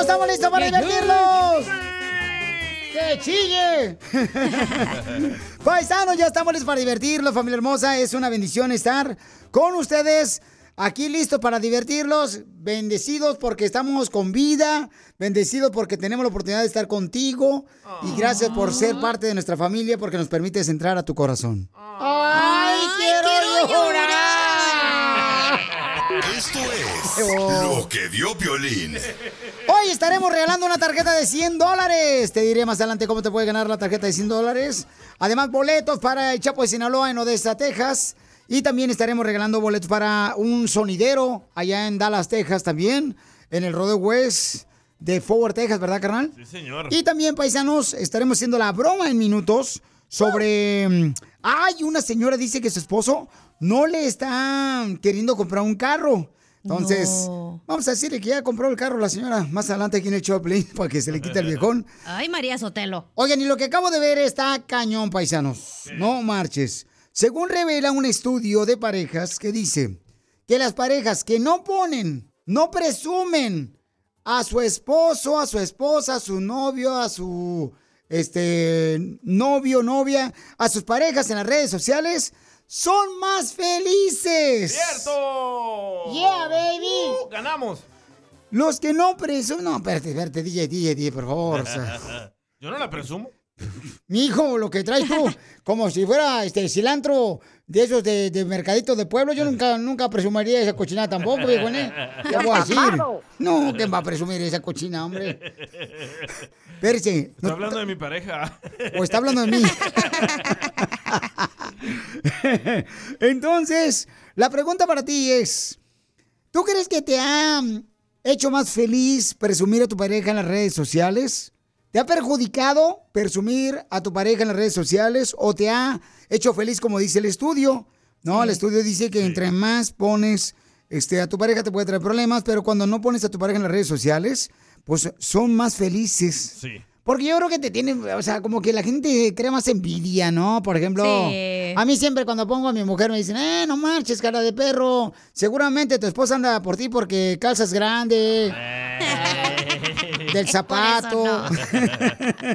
Estamos listos para divertirlos. ¡Que chille! Paisanos, ya estamos listos para divertirlos, familia hermosa. Es una bendición estar con ustedes aquí listos para divertirlos. Bendecidos porque estamos con vida. Bendecidos porque tenemos la oportunidad de estar contigo. Y gracias por ser parte de nuestra familia porque nos permites entrar a tu corazón. ¡Ay, quiero, llorar! Esto es lo que dio Piolín. Hoy estaremos regalando una tarjeta de 100 dólares. Te diré más adelante cómo te puede ganar la tarjeta de 100 dólares. Además, boletos para el Chapo de Sinaloa en Odessa, Texas. Y también estaremos regalando boletos para un sonidero allá en Dallas, Texas también. En el Rodeo West de Forward, Texas, ¿verdad, carnal? Sí, señor. Y también, paisanos, estaremos haciendo la broma en minutos sobre... mm, Ay, una señora dice que su esposo no le está queriendo comprar un carro. Entonces, vamos a decirle que ya compró el carro la señora más adelante aquí en el Choplin para que se le quite el viejón. Ay, María Sotelo. Oigan, y lo que acabo de ver está cañón, paisanos. No marches. Según revela un estudio de parejas que dice que las parejas que no ponen, no presumen a su esposo, a su esposa, a su novio, a su este novio, novia, a sus parejas en las redes sociales, son más felices. ¡Cierto! Yeah, baby. Uh, ganamos. Los que no presumen. No, espérate, espérate, DJ, DJ, DJ, por favor. o sea. Yo no la presumo. Mi hijo, lo que traes tú, como si fuera este cilantro de esos de, de mercadito de pueblo, yo nunca, nunca presumiría esa cochina tampoco, viejo, ¿eh? ¿Qué voy a decir? No, ¿quién va a presumir esa cochina, hombre? Espérese. Estoy hablando de mi pareja. O está hablando de mí. Entonces, la pregunta para ti es, ¿tú crees que te ha hecho más feliz presumir a tu pareja en las redes sociales? ¿Te ha perjudicado presumir a tu pareja en las redes sociales o te ha hecho feliz como dice el estudio? No, el estudio dice que entre más pones este, a tu pareja te puede traer problemas, pero cuando no pones a tu pareja en las redes sociales, pues son más felices. Sí. Porque yo creo que te tienen, o sea, como que la gente crea más envidia, ¿no? Por ejemplo, Sí. a mí siempre cuando pongo a mi mujer me dicen, eh, no marches, cara de perro. Seguramente tu esposa anda por ti porque calzas grande. Del zapato.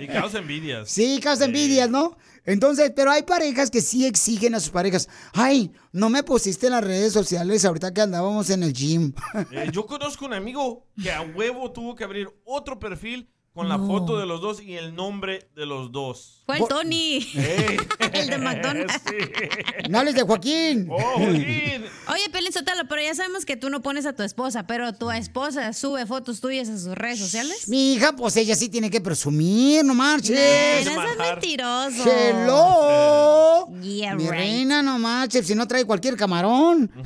y causa envidias. Sí, causa envidias, ¿no? Entonces, pero hay parejas que sí exigen a sus parejas. Ay, no me pusiste en las redes sociales ahorita que andábamos en el gym. Eh, yo conozco un amigo que a huevo tuvo que abrir otro perfil con la No. foto de los dos y el nombre de los dos. Fue el Tony. El de McDonald's. No hables de Joaquín. Oh, Joaquín. Oye, Pelín Sotelo, pero ya sabemos que tú no pones a tu esposa, pero tu esposa sube fotos tuyas a sus redes sociales. Mi hija, pues ella sí tiene que presumir, no marches. Nena, eso es mentiroso. Hello. Yeah, Mi right. reina, no marches, si no trae cualquier camarón.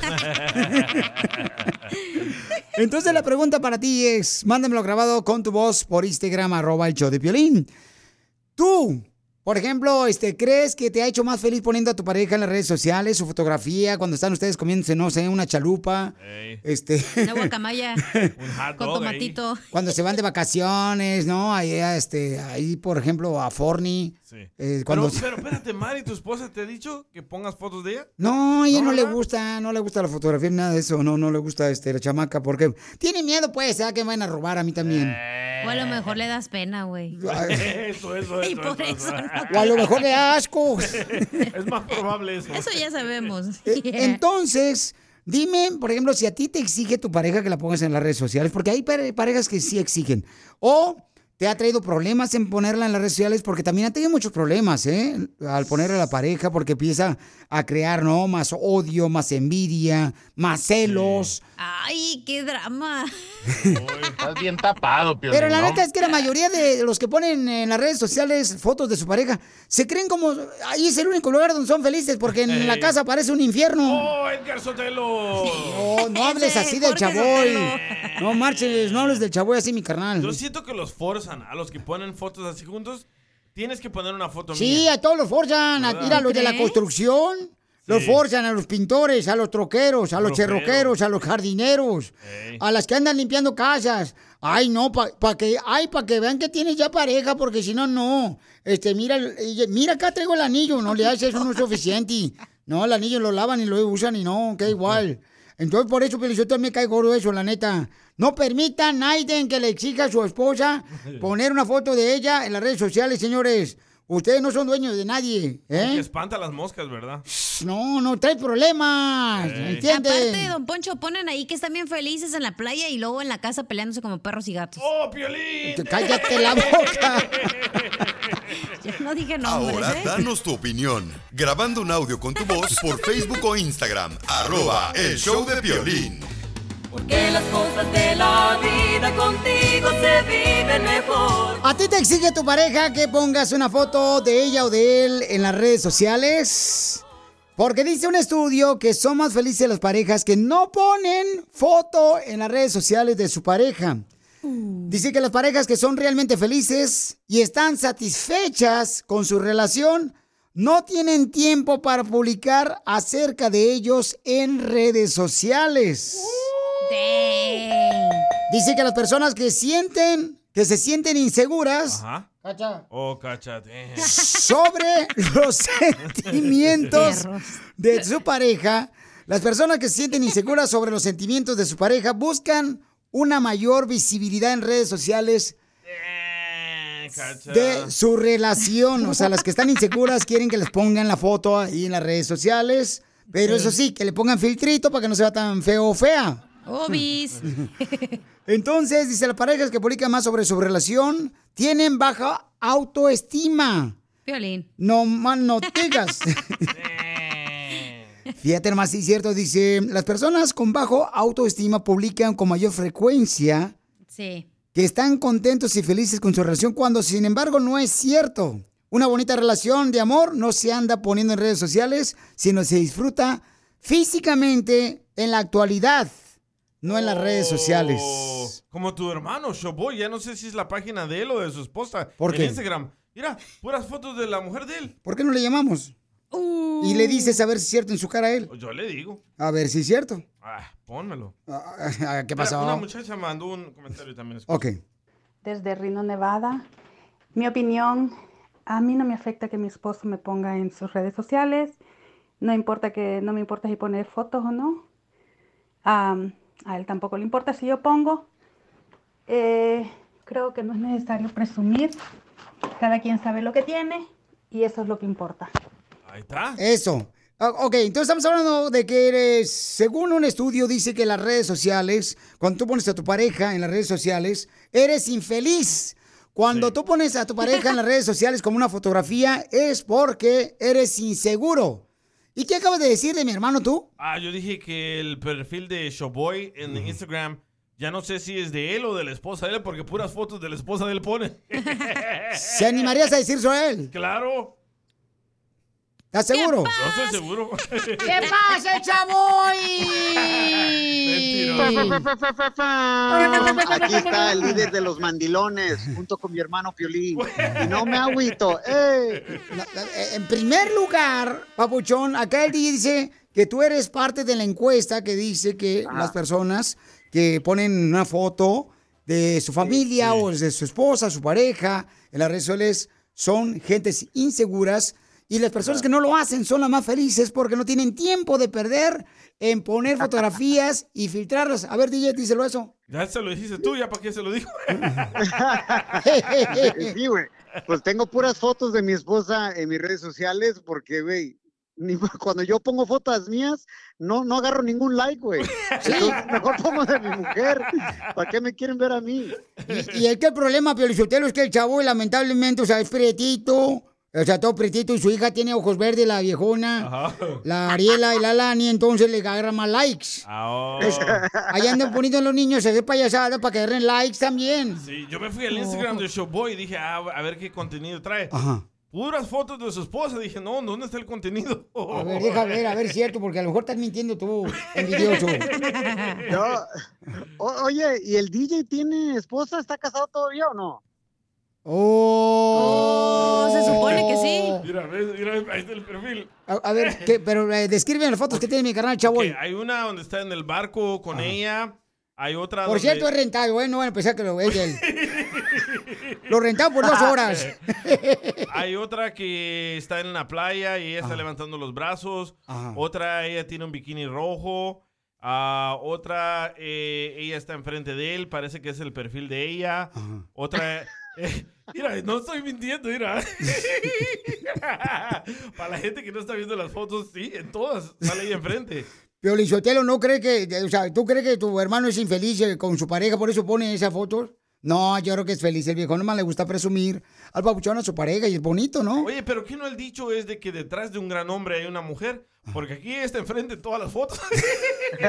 Entonces la pregunta para ti es, mándamelo grabado con tu voz por Instagram, arroba el show de Piolín. Tú, por ejemplo, este, ¿crees que te ha hecho más feliz poniendo a tu pareja en las redes sociales, su fotografía, cuando están ustedes comiéndose, no sé, una chalupa? Este... Una guacamaya. hot con dog ahí. tomatito. Cuando se van de vacaciones, ¿no? Ahí, este, ahí por ejemplo, a Forni. eh, cuando... Pero, pero espérate, Mari, ¿tu esposa te ha dicho que pongas fotos de ella? No, a ella no, ¿No, le gusta, no le gusta la fotografía, nada de eso, no, no le gusta este, la chamaca, porque tiene miedo, pues, ¿sabes? que me van a robar a mí también. Eh, O a lo mejor le das pena, güey. Eso, eso, Y eso. por eso, eso no. O a lo mejor le da asco. Es más probable eso. Eso ya sabemos. Eh, Entonces, dime, por ejemplo, si a ti te exige tu pareja que la pongas en las redes sociales, porque hay pare- parejas que sí exigen. O te ha traído problemas en ponerla en las redes sociales, porque también ha tenido muchos problemas, ¿eh? Al ponerla a la pareja, porque empieza a crear, ¿no? Más odio, más envidia, más celos. Ay, qué drama. Estás bien tapado, Piolín, Pero la ¿no? neta es que la mayoría de los que ponen en las redes sociales fotos de su pareja se creen como ahí es el único lugar donde son felices porque en la casa parece un infierno. ¡Oh, Edgar Sotelo! No, no hables así del chaboy. No marches, no hables del chaboy así, mi carnal. Yo siento que los forzan a los que ponen fotos así juntos. Tienes que poner una foto Sí, mía. a todos los forzan, a, ¿Verdad? ir a los de la construcción. Los Sí. forzan a los pintores, a los troqueros, a los cerroqueros, a los jardineros, Ey. a las que andan limpiando casas. Ay, no, para que, ay, para que vean que tienes ya pareja, porque si no, no. Este, mira, mira acá traigo el anillo, no le haces, eso no es suficiente. No, el anillo lo lavan y lo usan y no, queda igual. Entonces, por eso, Pelizotero, me cae gordo eso, la neta. No permitan Naiden que le exija a su esposa poner una foto de ella en las redes sociales, señores. Ustedes no son dueños de nadie, Que ¿eh? espanta las moscas, ¿verdad? No, no, trae problemas, Ey. ¿entiendes? Aparte, don Poncho, ponen ahí que están bien felices en la playa y luego en la casa peleándose como perros y gatos. ¡Oh, Piolín! Que Cállate la boca. Yo no dije nombres, Ahora, ¿eh? danos tu opinión. Grabando un audio con tu voz por Facebook o Instagram. Arroba El Show de Piolín. Porque las cosas de la vida contigo se viven mejor. ¿A ti te exige tu pareja que pongas una foto de ella o de él en las redes sociales? Porque dice un estudio que son más felices las parejas que no ponen foto en las redes sociales de su pareja. Dice que las parejas que son realmente felices y están satisfechas con su relación no tienen tiempo para publicar acerca de ellos en redes sociales. Dice que las personas que sienten, que se sienten inseguras Ajá. Cacha, Oh, sobre los sentimientos de su pareja, las personas que se sienten inseguras sobre los sentimientos de su pareja buscan una mayor visibilidad en redes sociales Eh, de su relación. O sea, las que están inseguras quieren que les pongan la foto ahí en las redes sociales. Pero eso sí, que le pongan filtrito para que no sea tan feo o fea. Obis. Entonces, dice, las parejas que publican más sobre su relación tienen baja autoestima. Violín. No más no digas. Fíjate nomás, sí, cierto. Dice, las personas con bajo autoestima publican con mayor frecuencia Sí. que están contentos y felices con su relación cuando, sin embargo, no es cierto. Una bonita relación de amor no se anda poniendo en redes sociales, sino se disfruta físicamente en la actualidad, no en las redes Oh, sociales. Como tu hermano, Showboy. Ya no sé si es la página de él o de su esposa. ¿Por en qué? Instagram. Mira, puras fotos de la mujer de él. ¿Por qué no le llamamos? Y le dices a ver si es cierto en su cara a él. Yo le digo. A ver si es cierto. Ah, pónmelo. Ah, ah, ¿Qué Mira, pasó? una muchacha mandó un comentario también. Ok. desde Reno, Nevada. Mi opinión, a mí no me afecta que mi esposo me ponga en sus redes sociales. No importa que no me importa si pone fotos o no. A él tampoco le importa si yo pongo. Eh, creo que no es necesario presumir. Cada quien sabe lo que tiene y eso es lo que importa. Ahí está. Eso. Ah, Ok, entonces estamos hablando de que eres, según un estudio dice que las redes sociales, cuando tú pones a tu pareja en las redes sociales, eres infeliz. Cuando tú pones a tu pareja en las redes sociales como una fotografía es porque eres inseguro. ¿Y qué acabas de decir de mi hermano tú? Ah, yo dije que el perfil de Showboy en Instagram, ya no sé si es de él o de la esposa de él, porque puras fotos de la esposa de él pone. ¿Se animarías a decir eso a él? Claro. ¿Estás seguro? No estoy seguro. ¿Qué pasa, chavoy? Aquí está el líder de los mandilones, junto con mi hermano Piolín. Y no me agüito. Eh, En primer lugar, Papuchón, acá él dice que tú eres parte de la encuesta que dice que las personas que ponen una foto de su familia o de su esposa, su pareja, en las redes sociales, son gentes inseguras Y las personas que no lo hacen son las más felices porque no tienen tiempo de perder en poner fotografías y filtrarlas. A ver, DJ, díselo eso. Ya se lo dijiste tú, ya para qué se lo dijo. Sí, güey. Pues tengo puras fotos de mi esposa en mis redes sociales porque, güey, cuando yo pongo fotos mías, no, no agarro ningún like, güey. Entonces, mejor pongo de mi mujer. ¿Para qué me quieren ver a mí? Y, y es que el problema, Piolichotelo, es que el chavo, lamentablemente, o sea, es prietito. O sea, todo prietito y su hija tiene ojos verdes, la viejona. La Ariela y la Lani, entonces le agarra más likes. Ah, Es- Ahí andan poniendo los niños a hacer payasadas para que agarren likes también. Sí, yo me fui al Instagram de Showboy y dije, ah, a ver qué contenido trae. Ajá. Puras fotos de su esposa. Dije, no, ¿dónde está el contenido? A ver, deja ver, a ver, cierto, porque a lo mejor estás mintiendo tú, envidioso. No. O- oye, ¿y el DJ tiene esposa? ¿Está casado todavía o no? Oh, se supone que sí. Mira, mira, ahí está el perfil. A, a ver, ¿qué? pero eh, describe las fotos que tiene mi canal, chavo. Ok, hay una donde está en el barco con ella. Hay otra Por donde... cierto, es rentado, ¿eh? No van a pensar que lo es él. Lo rentado por dos horas. Hay otra que está en la playa y ella está levantando los brazos. Ajá. Otra, ella tiene un bikini rojo. Ah, otra, eh, ella está enfrente de él. Parece que es el perfil de ella. Otra, eh, mira, no estoy mintiendo, mira. Para la gente que no está viendo las fotos, sí, en todas sale ahí enfrente. Piolichotelo, ¿no cree que, o sea, tú crees que tu hermano es infeliz con su pareja, por eso pone esa foto? No, yo creo que es feliz. El viejo nomás le gusta presumir al papuchón a su pareja y es bonito, ¿no? Oye, pero ¿qué no el dicho es de que detrás de un gran hombre hay una mujer? Porque aquí está enfrente en todas las fotos.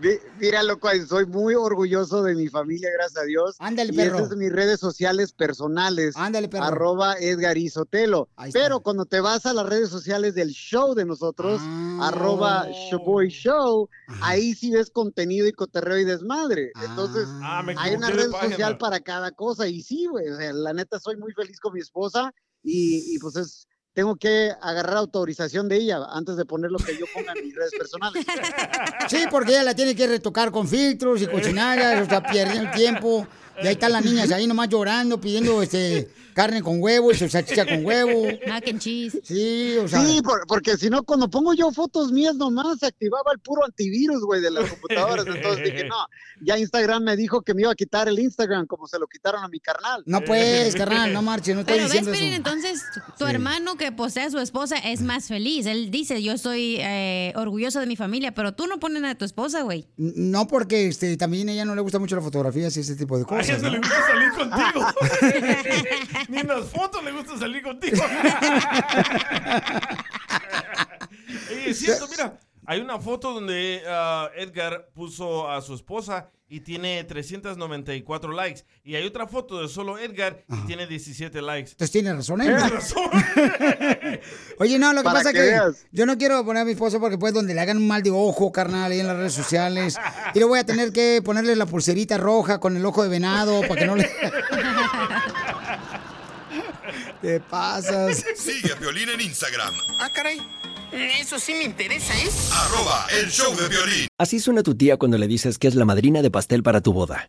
Mi- Mira, loco, soy muy orgulloso de mi familia, gracias a Dios. Ándale, y perro. esas son mis redes sociales personales. Ándale, perro. Arroba Edgar Isotelo. Pero cuando te vas a las redes sociales del show de nosotros, Ah. arroba Showboy Show, ahí sí ves contenido y coterreo y desmadre. Entonces, Ah, me hay una red social para cada cosa. Y sí, güey, o sea, la neta soy muy feliz con mi esposa y, y pues es... Tengo que agarrar autorización de ella antes de poner lo que yo ponga en mis redes personales. Sí, porque ella la tiene que retocar con filtros y cochinadas, o sea, pierden el tiempo. Y ahí están las niñas ahí nomás llorando, pidiendo este carne con huevo y su salchicha con huevo. Mac and cheese. Sí, o sea. Sí, por- porque si no, cuando pongo yo fotos mías nomás, se activaba el puro antivirus, güey, de las computadoras. Entonces dije, no, ya Instagram me dijo que me iba a quitar el Instagram, como se lo quitaron a mi carnal. No pues, carnal, no marches, no estoy Pero ves, diciendo Piolín, eso. entonces tu Sí. hermano que posee a su esposa es más feliz. Él dice, yo estoy eh, orgulloso de mi familia, pero tú no pones a tu esposa, güey. No porque este, también a ella no le gusta mucho las fotografías y ese tipo de A cosas. ella no ¿no? le gusta salir contigo. Ni en las fotos le gusta salir contigo. Es cierto, mira. Hay una foto donde ah, Edgar puso a su esposa y tiene 394 likes. Y hay otra foto de solo Edgar y tiene 17 likes. Entonces tiene razón, ¿eh? Tiene razón. Oye, no, lo que pasa es que que veas. yo no quiero poner a mi esposa porque pues donde le hagan un mal de ojo, carnal, ahí en las redes sociales. Y le voy a tener que ponerle la pulserita roja con el ojo de venado para que no le... Te pasas. Sigue a Violín en Instagram. Ah, caray. Eso sí me interesa, ¿eh? Arroba el show de violín. Así suena tu tía cuando le dices que es la madrina de pastel para tu boda.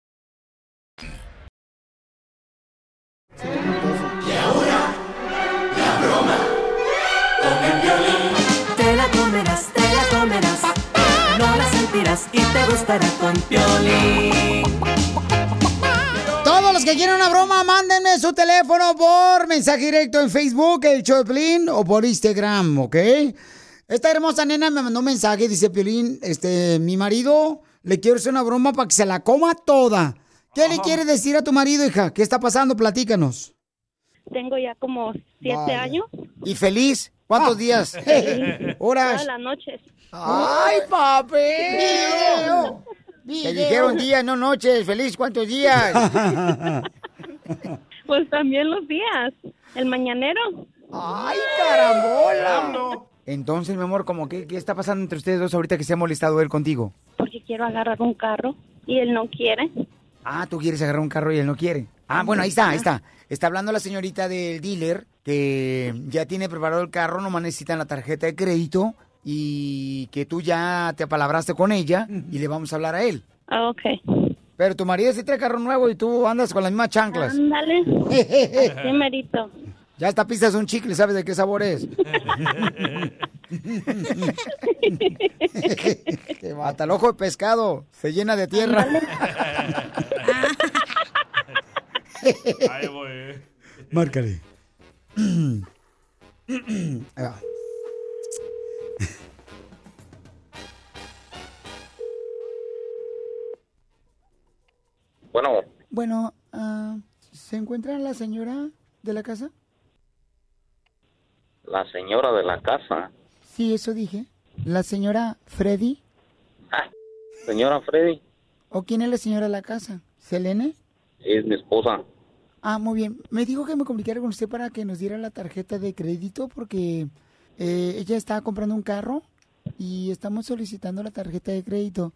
Y ahora, la broma con el violín. Te la comerás, te la comerás. No la sentirás y te gustará con Piolín. Todos los que quieran una broma, mándenme su teléfono por mensaje directo en Facebook, el Piolín, o por Instagram, ¿ok? Esta hermosa nena me mandó un mensaje, dice Piolín, este, mi marido, le quiero hacer una broma para que se la coma toda. ¿Qué le quieres decir a tu marido, hija? ¿Qué está pasando? Platícanos. Tengo ya como siete años. ¿Y feliz? ¿Cuántos días? Horas. Todas las noches. ¡Ay, papi! Video. Te dijeron días, no noches. Feliz, ¿cuántos días? Pues también los días. El mañanero. ¡Ay, carambola! Entonces, mi amor, como que, ¿qué está pasando entre ustedes dos ahorita que se ha molestado él contigo? Porque quiero agarrar un carro y él no quiere. Ah, tú quieres agarrar un carro y él no quiere. Ah, bueno, ahí está, ahí está. Está hablando la señorita del dealer que ya tiene preparado el carro, nomás necesitan la tarjeta de crédito y que tú ya te apalabraste con ella y le vamos a hablar a él. Ah, ok. Pero tu marido sí trae carro nuevo y tú andas con las mismas chanclas. Ándale. Así merito. Ya hasta pisas un chicle, ¿sabes de qué sabor es? Hasta el ojo de pescado se llena de tierra. Ahí voy. Márcale. Ahí va. Bueno, Bueno, ah, ¿se encuentra la señora de la casa? La señora de la casa. Sí, eso dije. ¿La señora Freddy? Señora Freddy, ¿O quién es la señora de la casa? ¿Selene? es mi esposa. Ah, muy bien. Me dijo que me comunicara con usted para que nos diera la tarjeta de crédito porque eh, ella estaba comprando un carro y estamos solicitando la tarjeta de crédito.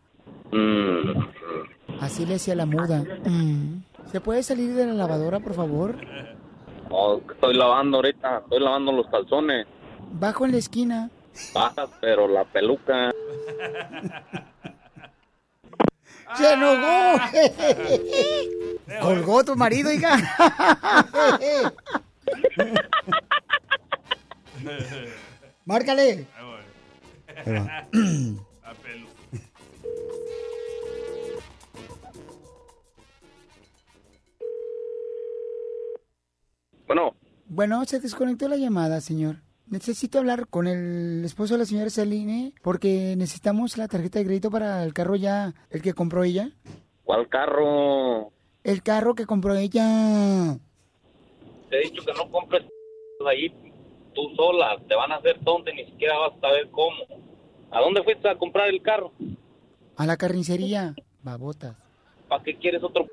Mm, Así le hacía la muda. Mm. ¿Se puede salir de la lavadora, por favor? Oh, estoy lavando ahorita, estoy lavando los calzones. Bajo en la esquina. Bajas, pero la peluca. ¡Se enojó! ¿Colgó tu marido, hija? Márcale. Ahí va. Bueno, Bueno, se desconectó la llamada, señor. Necesito hablar con el esposo de la señora Celine porque necesitamos la tarjeta de crédito para el carro ya, el que compró ella. ¿cuál carro? El carro que compró ella. Te he dicho que no compres ahí tú sola. Te van a hacer tonta y ni siquiera vas a saber cómo. ¿A dónde fuiste a comprar el carro? A la carnicería. Babotas. ¿Para qué quieres otro?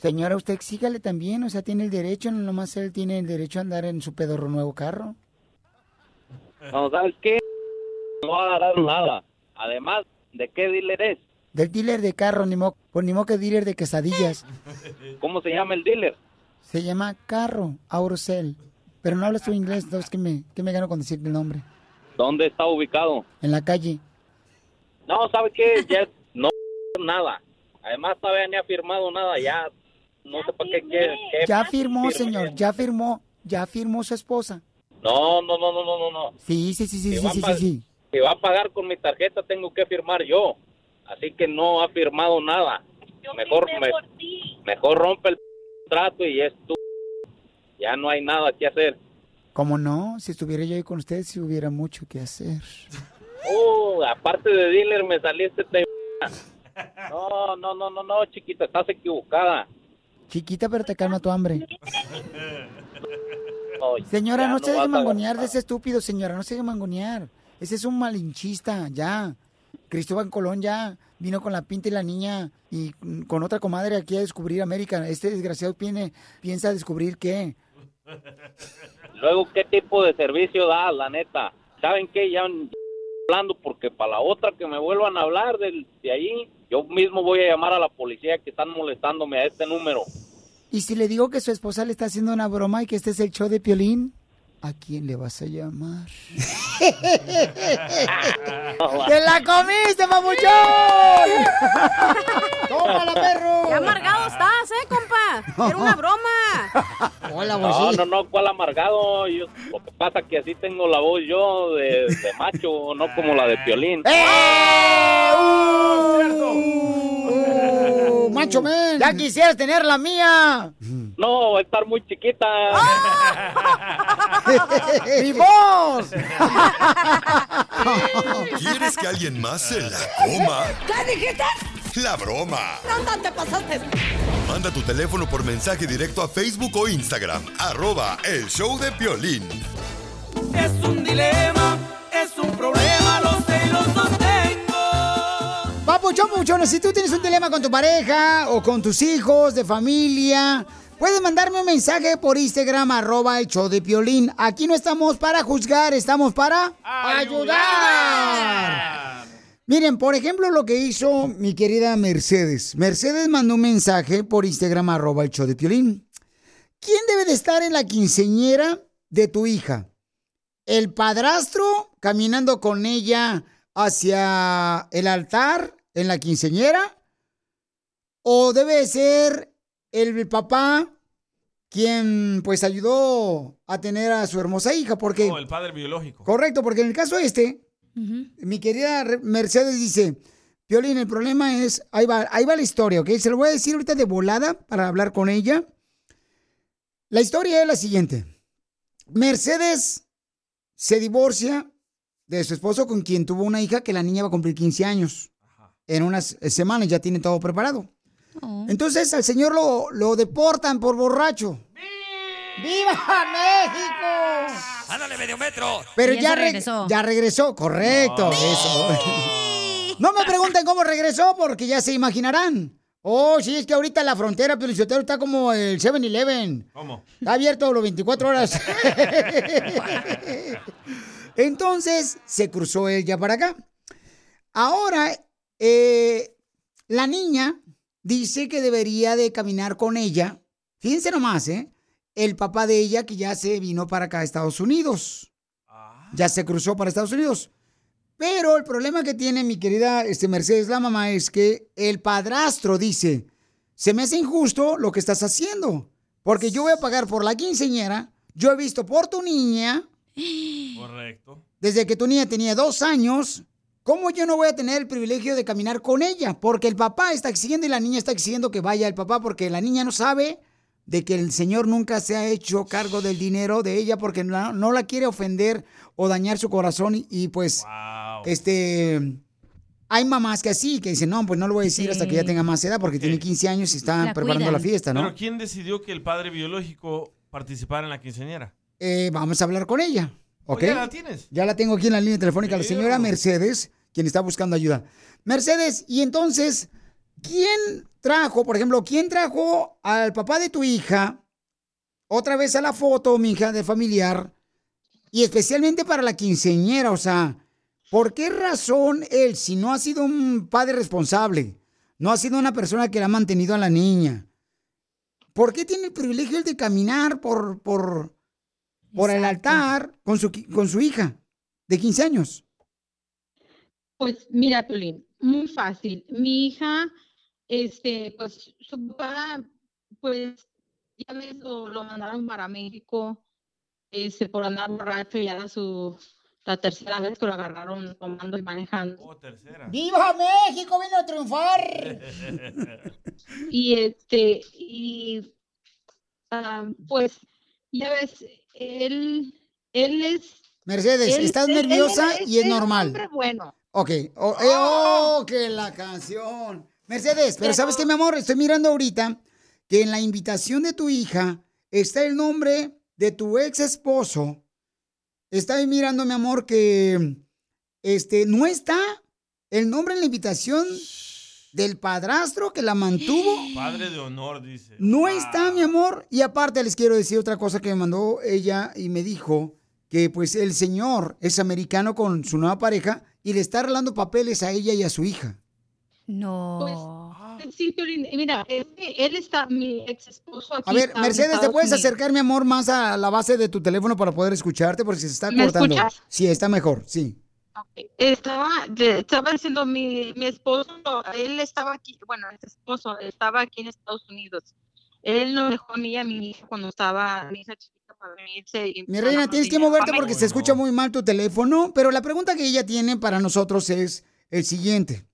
Señora, usted exígale también, o sea, tiene el derecho, no nomás él tiene el derecho a andar en su pedorro nuevo carro. No, ¿sabes qué? No va a dar nada. Además, ¿de qué dealer es? Del dealer de carro, ni modo, pues ni que dealer de quesadillas. ¿Cómo se llama el dealer? Se llama Carro Aurocel. Pero no hablas tu inglés, entonces ¿qué me, qué me gano con decirte el nombre? ¿Dónde está ubicado? En la calle. No, ¿sabe qué? Ya no nada. Además, todavía ni ha firmado nada. Ya no sé para qué quiere. qué Ya firmó, señor, ya firmó, ya firmó su esposa. No, no, no, no, no, no, no. Sí, sí, sí, sí, Si sí, sí, sí. Si va a pagar con mi tarjeta, tengo que firmar yo. Así que no ha firmado nada. Mejor, me- mejor rompe el trato y es tú. Ya no hay nada que hacer. ¿Cómo no? Si estuviera yo ahí con usted, si hubiera mucho que hacer. Oh, aparte de dealer me saliste te... No, no, no, no, no, chiquita, estás equivocada. Chiquita, pero te calma tu hambre. No, Señora, ya no, se deje mangonear de ese estúpido, señora, no se deje mangonear. Ese es un malinchista, ya. Cristóbal Colón ya vino con la pinta y la niña y con otra comadre aquí a descubrir América. Este desgraciado piensa descubrir qué. Luego, ¿qué tipo de servicio da, la neta? ¿Saben qué? Ya hablando porque para la otra que me vuelvan a hablar del, de ahí, yo mismo voy a llamar a la policía que están molestándome a este número. Y si le digo que su esposa le está haciendo una broma y que este es el show de Piolín, ¿a quién le vas a llamar? ¡Te la comiste, papuchón! ¡Tómala, perro! ¡Qué amargado estás, eh, compa! ¡Era una broma! Hola, No, no, no, ¿cuál amargado? Yo, lo que pasa que así tengo la voz yo de, de macho, no como la de Piolín. ¡Uh, macho men. Ya quisieras tener la mía. No, estar muy chiquita. ¡Mi voz! ¿Quieres que alguien más se la coma? ¿Qué dijiste? La broma. No, te pasaste. Manda tu teléfono por mensaje directo a Facebook o Instagram. Arroba el show de Piolín. Es un dilema, es un problema, Papuchón, papuchón, si tú tienes un dilema con tu pareja o con tus hijos, de familia, puedes mandarme un mensaje por Instagram, arroba el show de Piolín. Aquí no estamos para juzgar, estamos para ayudar. Miren, por ejemplo, lo que hizo mi querida Mercedes. Mercedes mandó un mensaje por Instagram, arroba el show de Piolín. ¿Quién debe de estar en la quinceñera de tu hija? ¿El padrastro caminando con ella hacia el altar en la quinceñera? ¿O debe ser el papá quien pues ayudó a tener a su hermosa hija? Porque... Oh, el padre biológico. Correcto, porque en el caso este, mi querida Mercedes dice, Piolín, el problema es, ahí va, ahí va la historia, ¿ok? Se lo voy a decir ahorita de volada para hablar con ella. La historia es la siguiente. Mercedes se divorcia de su esposo con quien tuvo una hija que la niña va a cumplir 15 años. En unas eh, semanas ya tiene todo preparado. Entonces al señor lo, lo deportan por borracho. ¡Viva México! ¡Ándale, medio metro! Pero ya, re- ya regresó, correcto, eso. No me pregunten cómo regresó porque ya se imaginarán. Oh, sí, es que ahorita la frontera, Piolichotero, está como el 7-Eleven. ¿Cómo? Está abierto las 24 horas. Entonces se cruzó él ya para acá. Ahora, eh, la niña dice que debería de caminar con ella. Fíjense nomás, ¿eh? El papá de ella que ya se vino para acá a Estados Unidos. Ya se cruzó para Estados Unidos. Pero el problema que tiene mi querida este, Mercedes, la mamá, es que el padrastro dice, se me hace injusto lo que estás haciendo, porque yo voy a pagar por la quinceñera, yo he visto por tu niña, Correcto. desde que tu niña tenía dos años, ¿cómo yo no voy a tener el privilegio de caminar con ella? Porque el papá está exigiendo y la niña está exigiendo que vaya el papá, porque la niña no sabe de que el señor nunca se ha hecho cargo del dinero de ella porque no, no la quiere ofender o dañar su corazón y, y pues este hay mamás que así que dicen no pues no lo voy a decir hasta que ya tenga más edad porque tiene 15 años y está preparando la fiesta no Pero ¿quién decidió que el padre biológico participara en la quinceañera? Eh, vamos a hablar con ella ¿ok? ya la tienes. Ya la tengo aquí en la línea telefónica la señora Mercedes quien está buscando ayuda Mercedes y entonces quién trajo por ejemplo quién trajo al papá de tu hija otra vez a la foto mi hija de familiar y especialmente para la quinceñera, o sea, ¿por qué razón él, si no ha sido un padre responsable, no ha sido una persona que la ha mantenido a la niña, ¿por qué tiene el privilegio de caminar por, por, por el altar con su, con su hija de 15 años? Pues mira, Piolín, muy fácil. Mi hija, este, pues su papá, pues ya ves, lo, lo mandaron para México, este, por andar borracho, ya era su, la tercera vez que lo agarraron tomando y manejando. Oh, tercera. ¡Viva México! ¡Vino a triunfar! Y este, y ah, pues ya ves, él, él es. Mercedes, él- estás él- nerviosa y es un normal. hombre bueno. Ok. Oh, eh, oh, que la canción. Mercedes, pero ¿sabes qué, mi amor? Estoy mirando ahorita que en la invitación de tu hija está el nombre de tu ex esposo. Estoy mirando, mi amor, que este no está el nombre en la invitación del padrastro que la mantuvo. Padre de honor, dice. No está, mi amor. Y aparte les quiero decir otra cosa que me mandó ella y me dijo que pues el señor es americano con su nueva pareja y le está arreglando papeles a ella y a su hija. No. Pues, sí, Piolín, y mira, él está, mi ex esposo aquí. A ver, está Mercedes, ¿te puedes acercar, mi amor, más a la base de tu teléfono para poder escucharte? Porque se está ¿Me cortando. escuchas? Sí, está mejor, sí. Estaba, estaba diciendo mi, mi esposo, él estaba aquí, bueno, este esposo estaba aquí en Estados Unidos. Él nos dejó a mí y a mi hija cuando estaba mi hija chiquita para venirse. Mi reina, tienes que moverte porque se escucha muy mal tu teléfono, pero la pregunta que ella tiene para nosotros es el siguiente.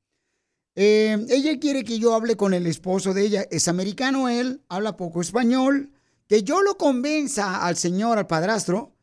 Eh, ella quiere que yo hable con el esposo de ella. Es americano él, habla poco español. Que yo lo convenza al señor, al padrastro,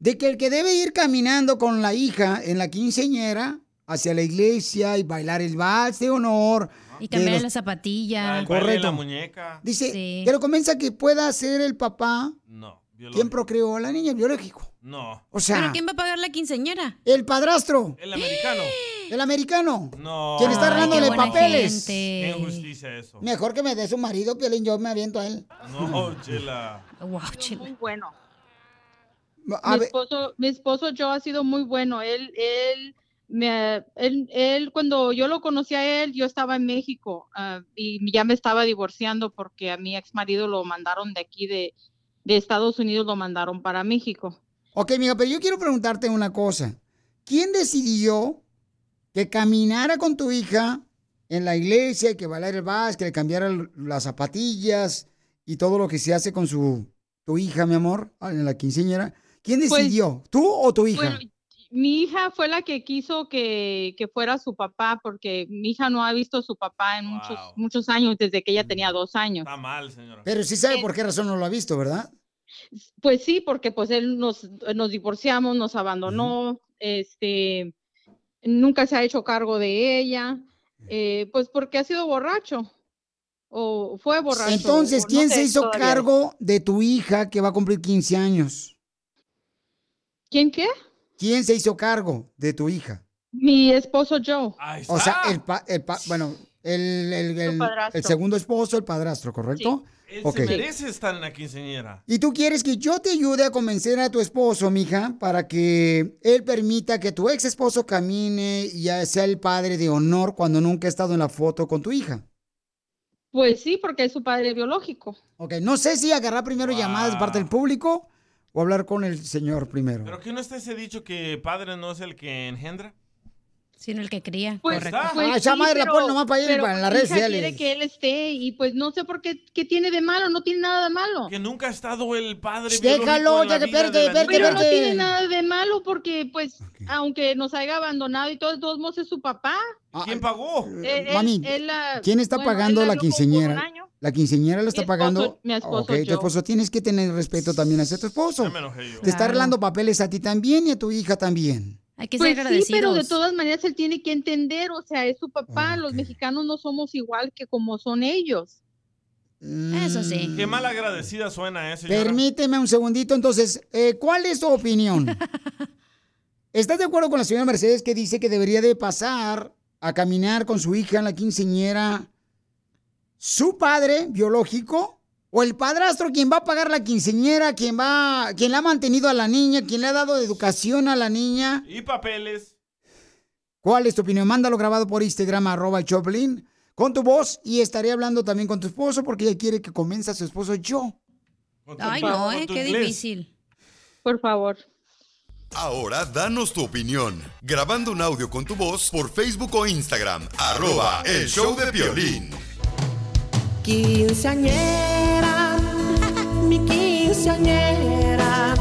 de que el que debe ir caminando con la hija en la quinceñera hacia la iglesia y bailar el vals de honor. Y cambiar los- la zapatilla. El baile de la Correcto. muñeca. Dice, Sí. que lo convenza que pueda ser el papá No, quien procreó a la niña, biológico. no. O sea, ¿Pero quién va a pagar la quinceñera? el padrastro, El americano. el americano. No. ¿Quién está arreglándole papeles? gente. Qué injusticia eso. Mejor que me dé su marido, Piolín, yo me aviento a él. No, chela. Wow, chela. Muy bueno. A mi esposo, mi esposo Joe ha sido muy bueno. Él, él, me, él, él, cuando yo lo conocí a él, yo estaba en México ah, y ya me estaba divorciando porque a mi ex marido lo mandaron de aquí de, de Estados Unidos, lo mandaron para México. ok, mija, pero yo quiero preguntarte una cosa. ¿Quién decidió que caminara con tu hija en la iglesia y que bailara el vals, que le cambiara las zapatillas y todo lo que se hace con su tu hija, mi amor, en la quinceañera? ¿Quién Pues, decidió? ¿Tú o tu hija? Bueno, mi hija fue la que quiso que, que fuera su papá porque mi hija no ha visto a su papá en muchos, muchos años, desde que ella tenía dos años. Está mal, señora. pero sí sabe por qué razón no lo ha visto, ¿verdad? Pues sí, porque pues él nos, nos divorciamos, nos abandonó, este, nunca se ha hecho cargo de ella, eh, pues porque ha sido borracho o fue borracho. Entonces, no ¿quién sé se hizo todavía. cargo de tu hija que va a cumplir 15 años? ¿Quién qué? ¿Quién se hizo cargo de tu hija? Mi esposo Joe. O sea, el, pa- el pa- bueno, el, el- el- el segundo esposo, el padrastro, ¿correcto? Él Ok. se merece estar en la quinceañera. Y tú quieres que yo te ayude a convencer a tu esposo, mija, para que él permita que tu ex esposo camine y sea el padre de honor cuando nunca ha estado en la foto con tu hija. Pues sí, porque es su padre biológico. Ok, no sé si agarrar primero llamadas de parte del público o hablar con el señor primero. ¿Pero qué no está ese dicho que padre no es el que engendra? Sino el que cría. Pues, correcto. pues Ah, esa sí, madre la pero- pone nomás para ir pero para redes hija sociales. quiere que él esté y pues no sé por qué, qué tiene de malo, no tiene nada de malo. Que nunca ha estado el padre Déjalo, la ya que vida espérate, de la espérate, Pero no tiene nada de malo porque, pues, aunque nos haya abandonado y todo, de todos modos es su papá. ¿Quién pagó? Eh, él- Mami, él la- ¿quién está bueno, él pagando la vio por un quinceñera? La quinceñera la está esposo- pagando. mi esposo, Ok, tu esposo tienes que tener respeto también hacia tu esposo. Ya me enojé yo. Te está arreglando papeles a ti también y a tu hija también. Hay que Pues ser agradecidos. sí, pero de todas maneras él tiene que entender, o sea, es su papá, los mexicanos no somos igual que como son ellos. Eso sí. Qué mal agradecida suena, ¿eh, señora? Permíteme un segundito, entonces, eh, ¿cuál es tu opinión? ¿Estás de acuerdo con la señora Mercedes que dice que debería de pasar a caminar con su hija en la quinceñera su padre biológico o el padrastro quien va a pagar la quinceñera, quien va, quien la ha mantenido a la niña, quien le ha dado educación a la niña? Y papeles. ¿Cuál es tu opinión? Mándalo grabado por Instagram, arroba Choplin, con tu voz y estaré hablando también con tu esposo porque ella quiere que convenza a su esposo yo. Ay, no, eh, qué difícil. Por favor. Ahora danos tu opinión. Grabando un audio con tu voz por Facebook o Instagram. Arroba el show de violín. Quinceañera, mi quinceañera,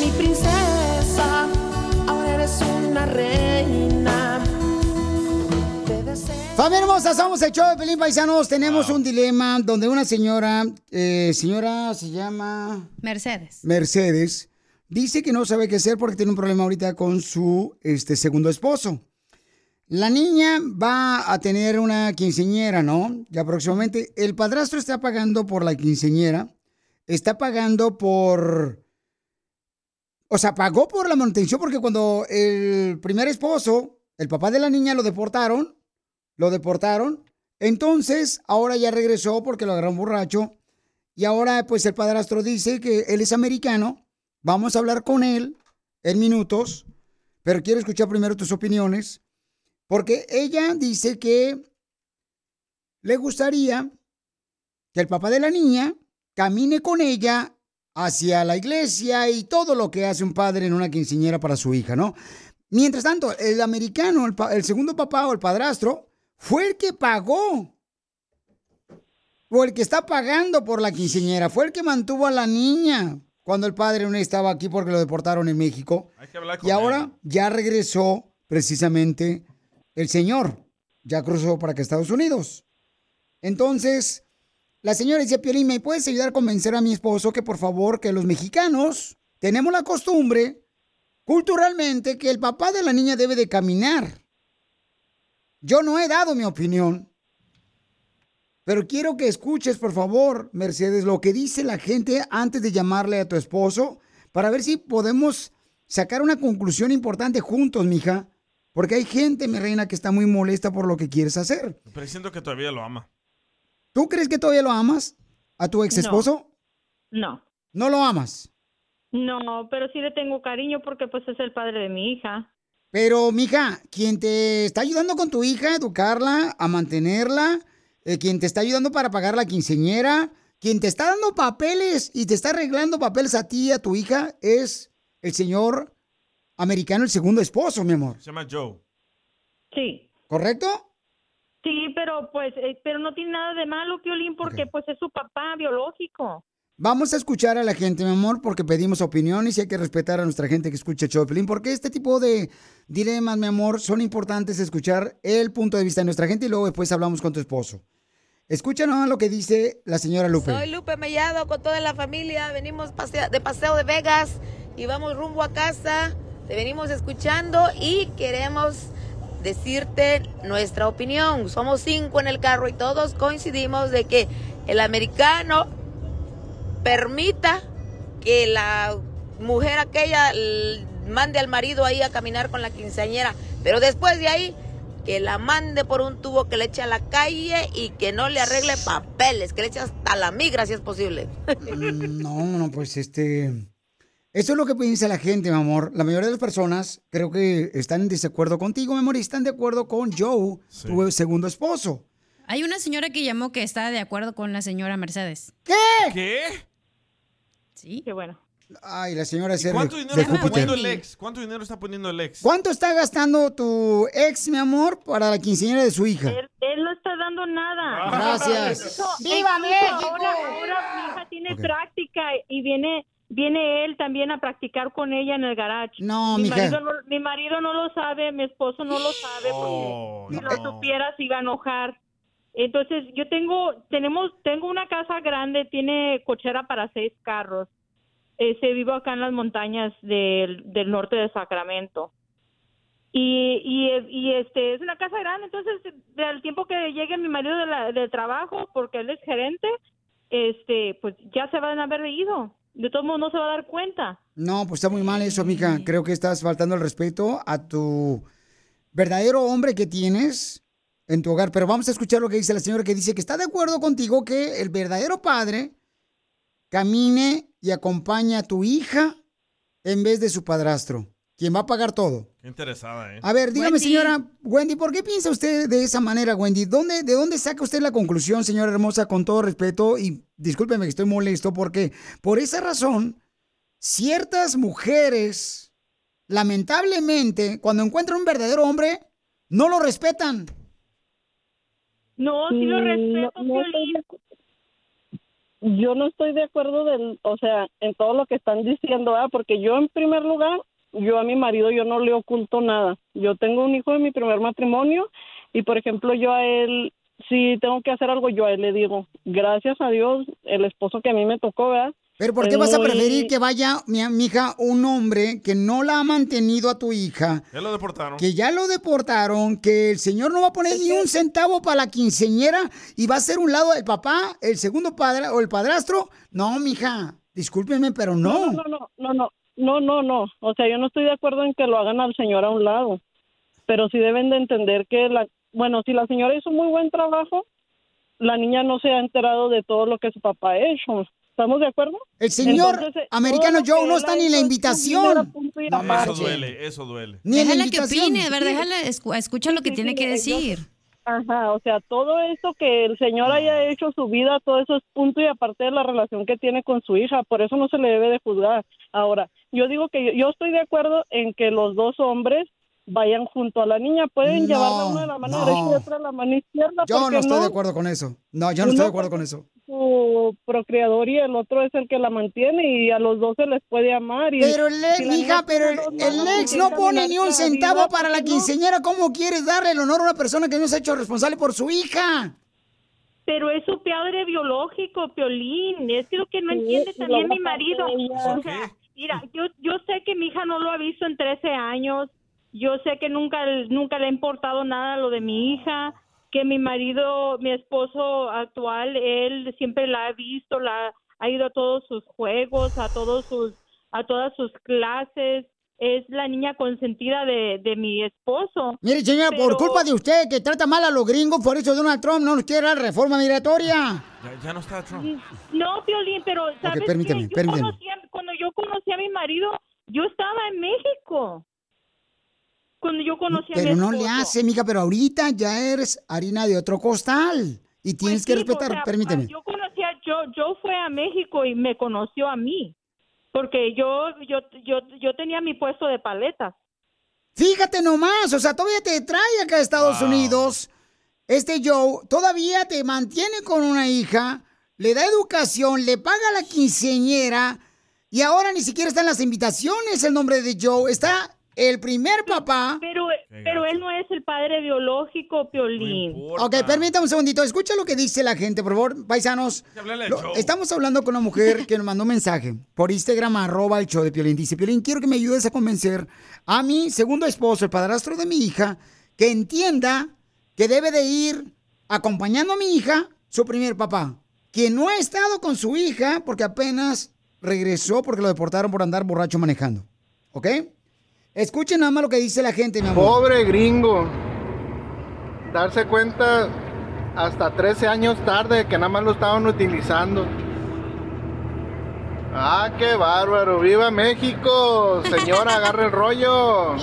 mi princesa, ahora eres una reina. Te deseo. Familia hermosa, somos el show de Pelín Paisanos. Tenemos un dilema donde una señora, eh, señora se llama Mercedes. Mercedes, dice que no sabe qué hacer porque tiene un problema ahorita con su este, segundo esposo. La niña va a tener una quinceñera, ¿no? Ya próximamente. El padrastro está pagando por la quinceñera. Está pagando por... O sea, pagó por la manutención porque cuando el primer esposo, el papá de la niña, lo deportaron, lo deportaron. Entonces, ahora ya regresó porque lo agarró un borracho. Y ahora, pues el padrastro dice que él es americano. Vamos a hablar con él en minutos. Pero quiero escuchar primero tus opiniones. Porque ella dice que le gustaría que el papá de la niña camine con ella hacia la iglesia y todo lo que hace un padre en una quinceañera para su hija, ¿no? Mientras tanto, el americano, el, segundo papá o el padrastro, fue el que pagó. O el que está pagando por la quinceañera. Fue el que mantuvo a la niña cuando el padre no estaba aquí porque lo deportaron en México. Hay que hablar con Y ahora ya regresó precisamente el señor. ya cruzó para que Estados Unidos. Entonces, la señora dice, Piolín, ¿me puedes ayudar a convencer a mi esposo que por favor, que los mexicanos tenemos la costumbre, culturalmente, que el papá de la niña debe de caminar? Yo no he dado mi opinión, pero quiero que escuches, por favor, Mercedes, lo que dice la gente antes de llamarle a tu esposo para ver si podemos sacar una conclusión importante juntos, mija. Porque hay gente, mi reina, que está muy molesta por lo que quieres hacer. Pero siento que todavía lo ama. ¿Tú crees que todavía lo amas a tu ex esposo? No. No lo amas. No, pero sí le tengo cariño porque pues es el padre de mi hija. Pero, mija, quien te está ayudando con tu hija, a educarla, a mantenerla, eh, quien te está ayudando para pagar la quinceñera, quien te está dando papeles y te está arreglando papeles a ti y a tu hija, es el señor americano, el segundo esposo, mi amor. Se llama Joe. Sí. ¿Correcto? Sí, pero pues, eh, pero no tiene nada de malo, Piolín, porque pues es su papá biológico. Vamos a escuchar a la gente, mi amor, porque pedimos opiniones y hay que respetar a nuestra gente que escucha Choplin, porque este tipo de dilemas, mi amor, son importantes escuchar el punto de vista de nuestra gente y luego después hablamos con tu esposo. Escucha nomás lo que dice la señora Lupe. Soy Lupe Mellado con toda la familia. Venimos pasea- de paseo de Vegas y vamos rumbo a casa. Te venimos escuchando y queremos decirte nuestra opinión. Somos cinco en el carro y todos coincidimos de que el americano permita que la mujer aquella mande al marido ahí a caminar con la quinceañera, pero después de ahí que la mande por un tubo que le eche a la calle y que no le arregle papeles, que le eche hasta la migra si es posible. Mm, No, no, pues este... Eso es lo que piensa la gente, mi amor. La mayoría de las personas creo que están en desacuerdo contigo, mi amor, y están de acuerdo con Joe, tu segundo esposo. Hay una señora que llamó que está de acuerdo con la señora Mercedes. ¿Qué? ¿Qué? Sí. Qué bueno. Ay, la señora es ¿Cuánto dinero de está Júpiter. poniendo el ex? ¿Cuánto dinero está poniendo el ex? ¿Cuánto está gastando tu ex, mi amor, para la quinceañera de su hija? Él, él no está dando nada. Gracias. Incluso- ¡Viva México! Ahora, ahora mi hija tiene práctica y viene viene él también a practicar con ella en el garage. No, mi mija. marido no, mi marido no lo sabe, mi esposo no lo sabe Oh, porque si lo supiera se iba a enojar. Entonces, yo tengo tenemos tengo una casa grande, tiene cochera para seis carros. Ese vivo acá en las montañas del, del norte de Sacramento. Y, y, y, este es una casa grande, entonces al tiempo que llegue mi marido de la- del trabajo, porque él es gerente, este, pues ya se van a haber ido. De todos modos no se va a dar cuenta. No, pues está muy mal eso, mija. Creo que estás faltando el respeto a tu verdadero hombre que tienes en tu hogar. Pero vamos a escuchar lo que dice la señora que dice que está de acuerdo contigo que el verdadero padre camine y acompañe a tu hija en vez de su padrastro, quien va a pagar todo. Qué interesada, ¿eh? A ver, dígame, Wendy. señora Wendy, ¿por qué piensa usted de esa manera, Wendy? ¿Dónde, ¿De dónde saca usted la conclusión, señora hermosa, con todo respeto? Y discúlpeme que estoy molesto porque por esa razón, ciertas mujeres, lamentablemente, cuando encuentran un verdadero hombre, no lo respetan. No, sí lo Mm, respeto, no- Yo no estoy de acuerdo del, o sea, en todo lo que están diciendo, ¿ah? porque yo en primer lugar, yo a mi marido yo no le oculto nada. Yo tengo un hijo de mi primer matrimonio y por ejemplo yo a él si tengo que hacer algo yo a él le digo, gracias a Dios, el esposo que a mí me tocó, ¿verdad? Pero ¿por qué Es vas a preferir que vaya, mi, mi hija, un hombre que no la ha mantenido a tu hija? Ya lo deportaron. que ya lo deportaron, que el señor no va a poner ni un centavo para la quinceñera y va a ser un lado el papá, el segundo padre o el padrastro. No, mija, discúlpeme, pero no. No, no, no, no, no, no, no, no. O sea, yo no estoy de acuerdo en que lo hagan al señor a un lado, pero sí deben de entender que la, bueno, si la señora hizo muy buen trabajo, la niña no se ha enterado de todo lo que su papá ha hecho. ¿Estamos de acuerdo? El señor Entonces, americano Joe no está ni en la invitación. No Eso duele, eso duele. Ni la Déjala que opine, a ver, déjala, escu- escucha lo que Sí, tiene sí, que yo- decir. Ajá, o sea, todo eso que el señor haya hecho su vida, todo eso es punto y aparte de la relación que tiene con su hija, por eso no se le debe de juzgar. Ahora, yo digo que yo, yo estoy de acuerdo en que los dos hombres vayan junto a la niña, pueden No, llevarla uno de la mano no. derecha y otra de la mano izquierda. Yo ¿por no estoy de acuerdo con eso. No, yo no estoy de acuerdo con eso. su procreador y el otro es el que la mantiene y a los dos se les puede amar. Y Pero, el, si niña pero el, el ex ¿por no pone ni un centavo vida? para la quinceñera. ¿Cómo quieres darle el honor a una persona que no se ha hecho responsable por su hija? Pero es su padre biológico, Piolín. Es lo que no entiende también mi marido. O sea, mira, yo, yo sé que mi hija no lo ha visto en 13 años. Yo sé que nunca, nunca le ha importado nada lo de mi hija. Que mi marido, mi esposo actual, él siempre la ha visto, la ha ido a todos sus juegos, a todos sus, a todas sus clases. Es la niña consentida de, de mi esposo. Mire, señora, por culpa de usted que trata mal a los gringos, por eso Donald Trump no nos quiere dar reforma migratoria. Ya, ya no está Trump. No, Piolín, pero ¿sabes qué? permíteme, Yo permíteme. conocí a- cuando yo conocí a mi marido, yo estaba en México. Cuando yo conocí a mi Pero no le hace, mija, pero ahorita ya eres harina de otro costal. Y tienes que Sí, pues, respetar, o sea, permíteme. Yo conocí a, yo, yo fue a México y me conoció a mí. Porque yo, yo, yo, yo tenía mi puesto de paletas. Fíjate nomás, o sea, todavía te trae acá a Estados Wow. Unidos. Este Joe todavía te mantiene con una hija, le da educación, le paga la quinceñera y ahora ni siquiera están las invitaciones el nombre de Joe. Está el primer papá. Pero, pero él no es el padre biológico, Piolín. Ok, permítame un segundito. Escucha lo que dice la gente, por favor, paisanos. Lo- estamos hablando con una mujer que nos mandó un mensaje por Instagram, arroba el show de Piolín. Dice, Piolín, quiero que me ayudes a convencer a mi segundo esposo, el padrastro de mi hija, que entienda que debe de ir acompañando a mi hija, su primer papá, quien no ha estado con su hija porque apenas regresó porque lo deportaron por andar borracho manejando. ¿Ok? Escuchen nada más lo que dice la gente, mi amor. Pobre gringo. Darse cuenta hasta 13 años tarde que nada más lo estaban utilizando. Ah, qué bárbaro. ¡Viva México! Señora, agarre el rollo.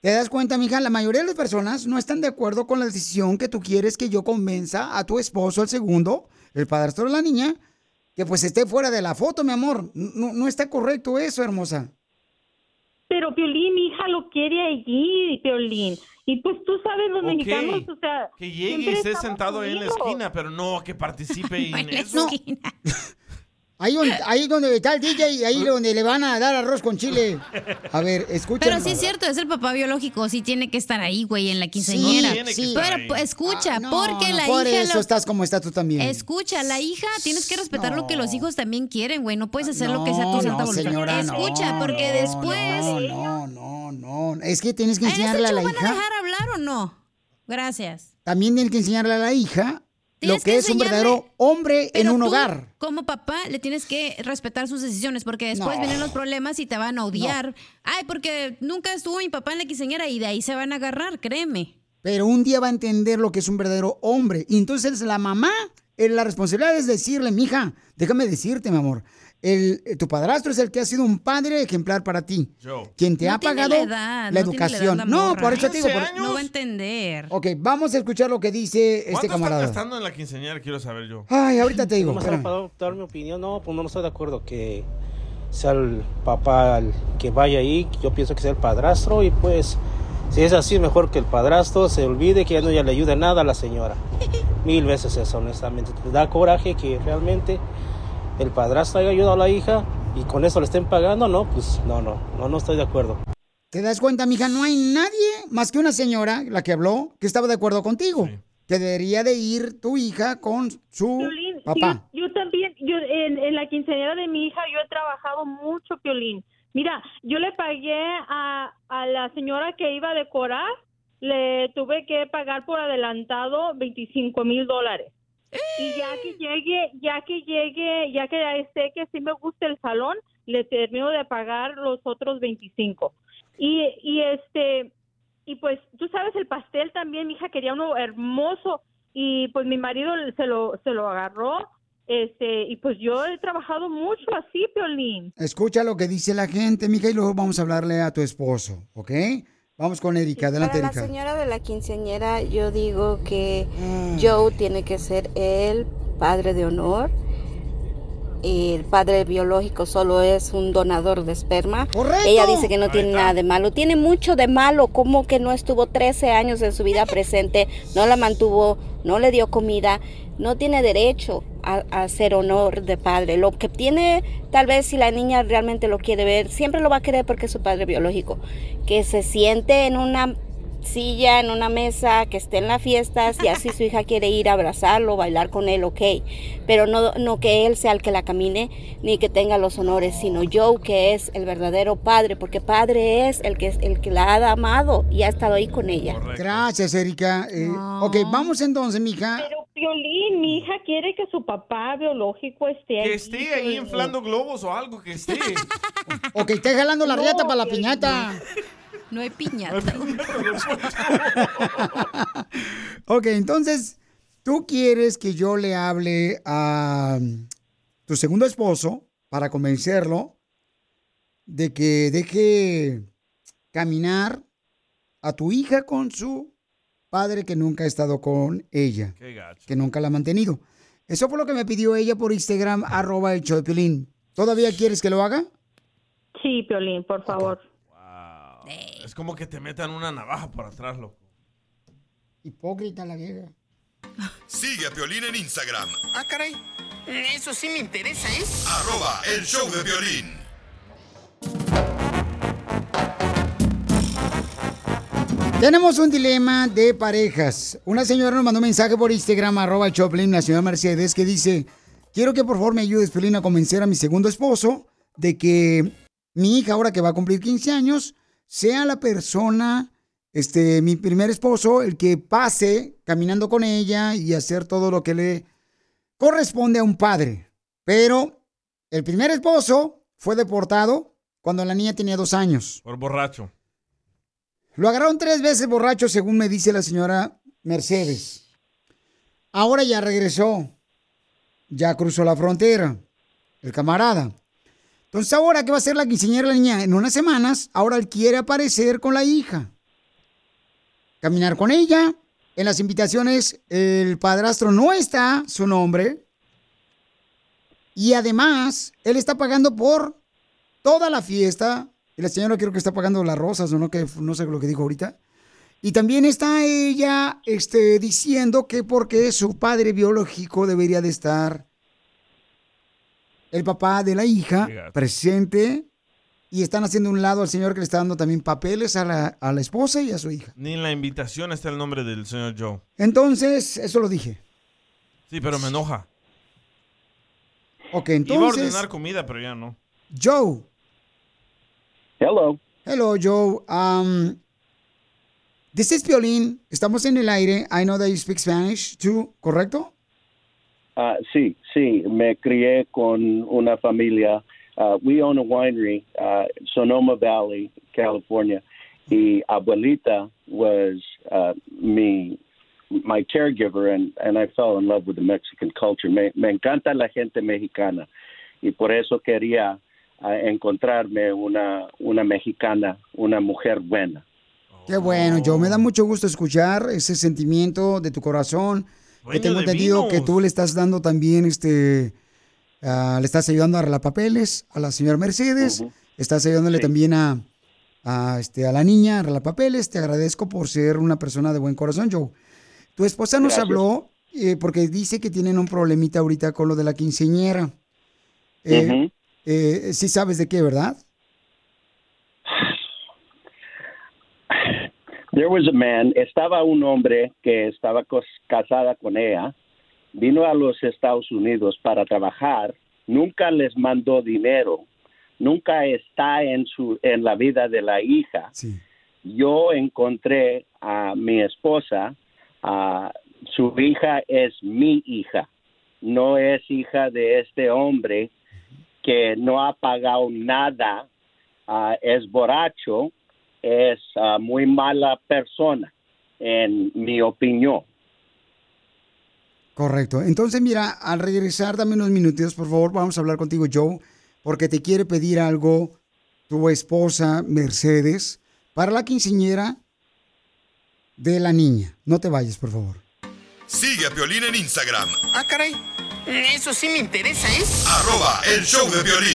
¿Te das cuenta, mija? La mayoría de las personas no están de acuerdo con la decisión que tú quieres que yo convenza a tu esposo, el segundo, el padrastro de la niña, que pues esté fuera de la foto, mi amor. No, no está correcto eso, hermosa. Pero Piolín, mi hija lo quiere allí, Piolín. Y pues tú sabes, los mexicanos, o sea... Que llegue y esté sentado ahí en la esquina, pero no que participe en eso. Ahí donde, ahí donde está el DJ y ahí donde le van a dar arroz con chile. A ver, escucha. Pero sí es cierto, es el papá biológico, sí tiene que estar ahí, güey, en la quinceañera. Sí, estar Pero ahí. pues, escucha, Ah, no, porque no, la por hija eso lo- estás como estás tú también. Escucha, la hija, tienes que respetar lo que los hijos también quieren, güey. No puedes hacer lo que sea tu santa voluntad. señora, no, Escucha, porque después. No, no, no, no. Es que tienes que ¿En enseñarle a la van a hija. dejar hablar o no? Gracias. También tienes que enseñarle a la hija lo que, que es un verdadero hombre en un tú, hogar. Como papá, le tienes que respetar sus decisiones, porque después No. vienen los problemas y te van a odiar. Ay, porque nunca estuvo mi papá en la quinceañera y de ahí se van a agarrar, créeme. Pero un día va a entender lo que es un verdadero hombre. Y entonces la mamá, la responsabilidad es decirle, mija, déjame decirte, mi amor, el, eh, tu padrastro es el que ha sido un padre ejemplar para ti. Yo. Quien te No ha pagado la la, edad, no tiene la edad educación. no, por eso te digo. 15 por- No va a entender. Ok, vamos a escuchar lo que dice este ¿Cuánto camarada. gastando en la quinceañera? Quiero saber yo. Ay, ahorita te digo. Vamos a espérame. dar- mi opinión. No, pues no estoy de acuerdo que sea el papá el que vaya ahí. Yo pienso que sea el padrastro y pues si es así, mejor que el padrastro se olvide que ya no ya le ayude nada a la señora. Mil veces eso, honestamente. Te da coraje que realmente el padrastro haya ayudado a la hija y con eso le estén pagando. No, pues no, no, no, no estoy de acuerdo. ¿Te das cuenta, mija? No hay nadie más que una señora, la que habló, que estaba de acuerdo contigo. Que debería de ir tu hija con su Piolín, papá. Yo, yo también, yo en, en la quinceañera de mi hija, yo he trabajado mucho, Piolín. Mira, yo le pagué a, a la señora que iba a decorar, le tuve que pagar por adelantado 25 mil dólares. Y ya que llegue, ya que llegue, ya que ya sé que sí me gusta el salón, le termino de pagar los otros 25. Y, y este, y pues tú sabes el pastel también mi hija quería uno hermoso y pues mi marido se lo se lo agarró este y pues yo he trabajado mucho así Piolín Escucha lo que dice la gente, mija, y luego vamos a hablarle a tu esposo, ¿ok? Vamos con Erika. Adelante, Para la señora de la quinceañera, yo digo que Joe tiene que ser el padre de honor el padre biológico solo es un donador de esperma. Correcto. Ella dice que no tiene nada de malo. Tiene mucho de malo, como que no estuvo 13 años de su vida presente, no la mantuvo, no le dio comida, no tiene derecho a, a hacer honor de padre. Lo que tiene, tal vez si la niña realmente lo quiere ver, siempre lo va a querer porque es su padre biológico. Que se siente en una silla, en una mesa, que esté en la fiesta, si así su hija quiere ir a abrazarlo, bailar con él, ok. Pero no, no que él sea el que la camine, ni que tenga los honores, sino Joe, que es el verdadero padre, porque padre es el que, el que la ha amado y ha estado ahí con ella. Gracias, Erika. Eh, Ok, vamos entonces, mija. Pero Piolín, mi hija quiere que su papá biológico esté Que ahí, esté ahí Piolín. inflando globos o algo, que esté. Ok, está jalando la No, riata para la Piolín. piñata. No hay piñata. Ok, entonces, tú quieres que yo le hable a tu segundo esposo para convencerlo de que deje caminar a tu hija con su padre que nunca ha estado con ella, Qué gacho. que nunca la ha mantenido. Eso fue lo que me pidió ella por Instagram, arroba el show de Piolín. ¿Todavía quieres que lo haga? Sí, Piolín, por favor. Es como que te metan una navaja por atrás, loco. Hipócrita la vieja. Sigue a Piolín en Instagram, Ah, caray. Eso sí me interesa, ¿eh? arroba el show de violín. Tenemos un dilema de parejas. Una señora nos mandó un mensaje por Instagram, arroba Choplin, la señora Mercedes, que dice, quiero que por favor me ayudes, Pelín, a convencer a mi segundo esposo de que mi hija, ahora que va a cumplir 15 años, sea la persona, este, mi primer esposo, el que pase caminando con ella y hacer todo lo que le corresponde a un padre. Pero el primer esposo fue deportado cuando la niña tenía dos años. Por borracho. Lo agarraron tres veces borracho, según me dice la señora Mercedes. Ahora ya regresó. Ya cruzó la frontera. El camarada. Entonces ahora que va a ser la quinceañera la niña en unas semanas, ahora él quiere aparecer con la hija. Caminar con ella. En las invitaciones el padrastro no está su nombre. Y además, él está pagando por toda la fiesta. Y la señora creo que está pagando las rosas o no, que no sé lo que dijo ahorita. Y también está ella este, diciendo que porque su padre biológico debería de estar el papá de la hija presente y están haciendo un lado al señor que le está dando también papeles a la, a la esposa y a su hija. Ni en la invitación está el nombre del señor Joe. Entonces, eso lo dije. Sí, pero me enoja. Ok, Iba a entonces, ordenar comida, pero ya no. Joe. Hello. Hello, Joe. Um, this is Piolín. Estamos en el aire. I know that you speak Spanish too, ¿correcto? Ah, sí, sí, me crié con una familia. Ah, we own a winery, uh, Sonoma Valley, California. Y abuelita was uh, me, my caregiver, and, and I fell in love with the Mexican culture. Me, me encanta la gente mexicana. Y por eso quería ah, encontrarme una, una mexicana, una mujer buena. Qué bueno, Joe. Me da mucho gusto escuchar ese sentimiento de tu corazón. Que Dueño tengo entendido que tú le estás dando también, este, le estás ayudando a arreglar papeles a la señora Mercedes. Estás ayudándole también a, a, este, a la niña a arreglar papeles. Te agradezco por ser una persona de buen corazón, Joe. Tu esposa nos Gracias. habló eh, porque dice que tienen un problemita ahorita con lo de la quinceñera. Eh. Eh, sí sabes de qué, ¿verdad? There was a man, estaba un hombre que estaba casada con ella, vino a los Estados Unidos para trabajar, nunca les mandó dinero, nunca está en su en la vida de la hija. Yo encontré a mi esposa, a su hija es mi hija, no es hija de este hombre que no ha pagado nada, ah, es borracho, es ah, muy mala persona, en mi opinión. Correcto. Entonces, mira, al regresar, dame unos minutitos, por favor, vamos a hablar contigo, Joe, porque te quiere pedir algo tu esposa, Mercedes, para la quinceñera de la niña. No te vayas, por favor. Sigue a Piolín en Instagram, Ah, caray. Eso sí me interesa, ¿eh? Arroba el show de violín.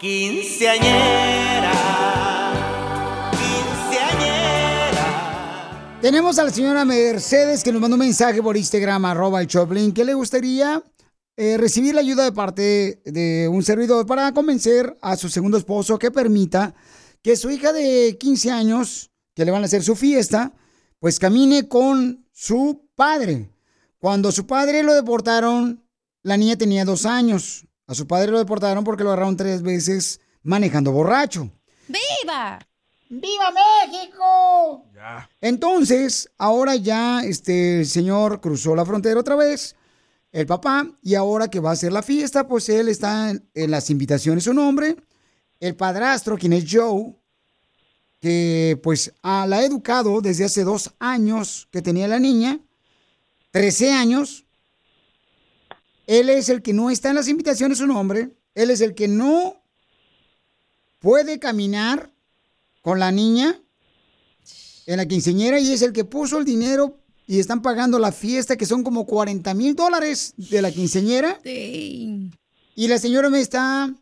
Quinceañera, quinceañera. Tenemos a la señora Mercedes que nos mandó un mensaje por Instagram, arroba el Choplin, que le gustaría eh, recibir la ayuda de parte de un servidor para convencer a su segundo esposo que permita que su hija de 15 años, que le van a hacer su fiesta, pues camine con su padre. Cuando su padre lo deportaron, la niña tenía dos años. A su padre lo deportaron porque lo agarraron tres veces manejando borracho. ¡Viva! ¡Viva México! Entonces, ahora ya este señor cruzó la frontera otra vez, el papá, y ahora que va a hacer la fiesta, pues él está en, en las invitaciones, su nombre. El padrastro, quien es Joe, que pues ah, la ha educado desde hace dos años que tenía la niña, 13 años. Él es el que no está en las invitaciones, su nombre. Él es el que no puede caminar con la niña en la quinceñera y es el que puso el dinero y están pagando la fiesta que son como 40 mil dólares de la quinceñera. Y la señora me está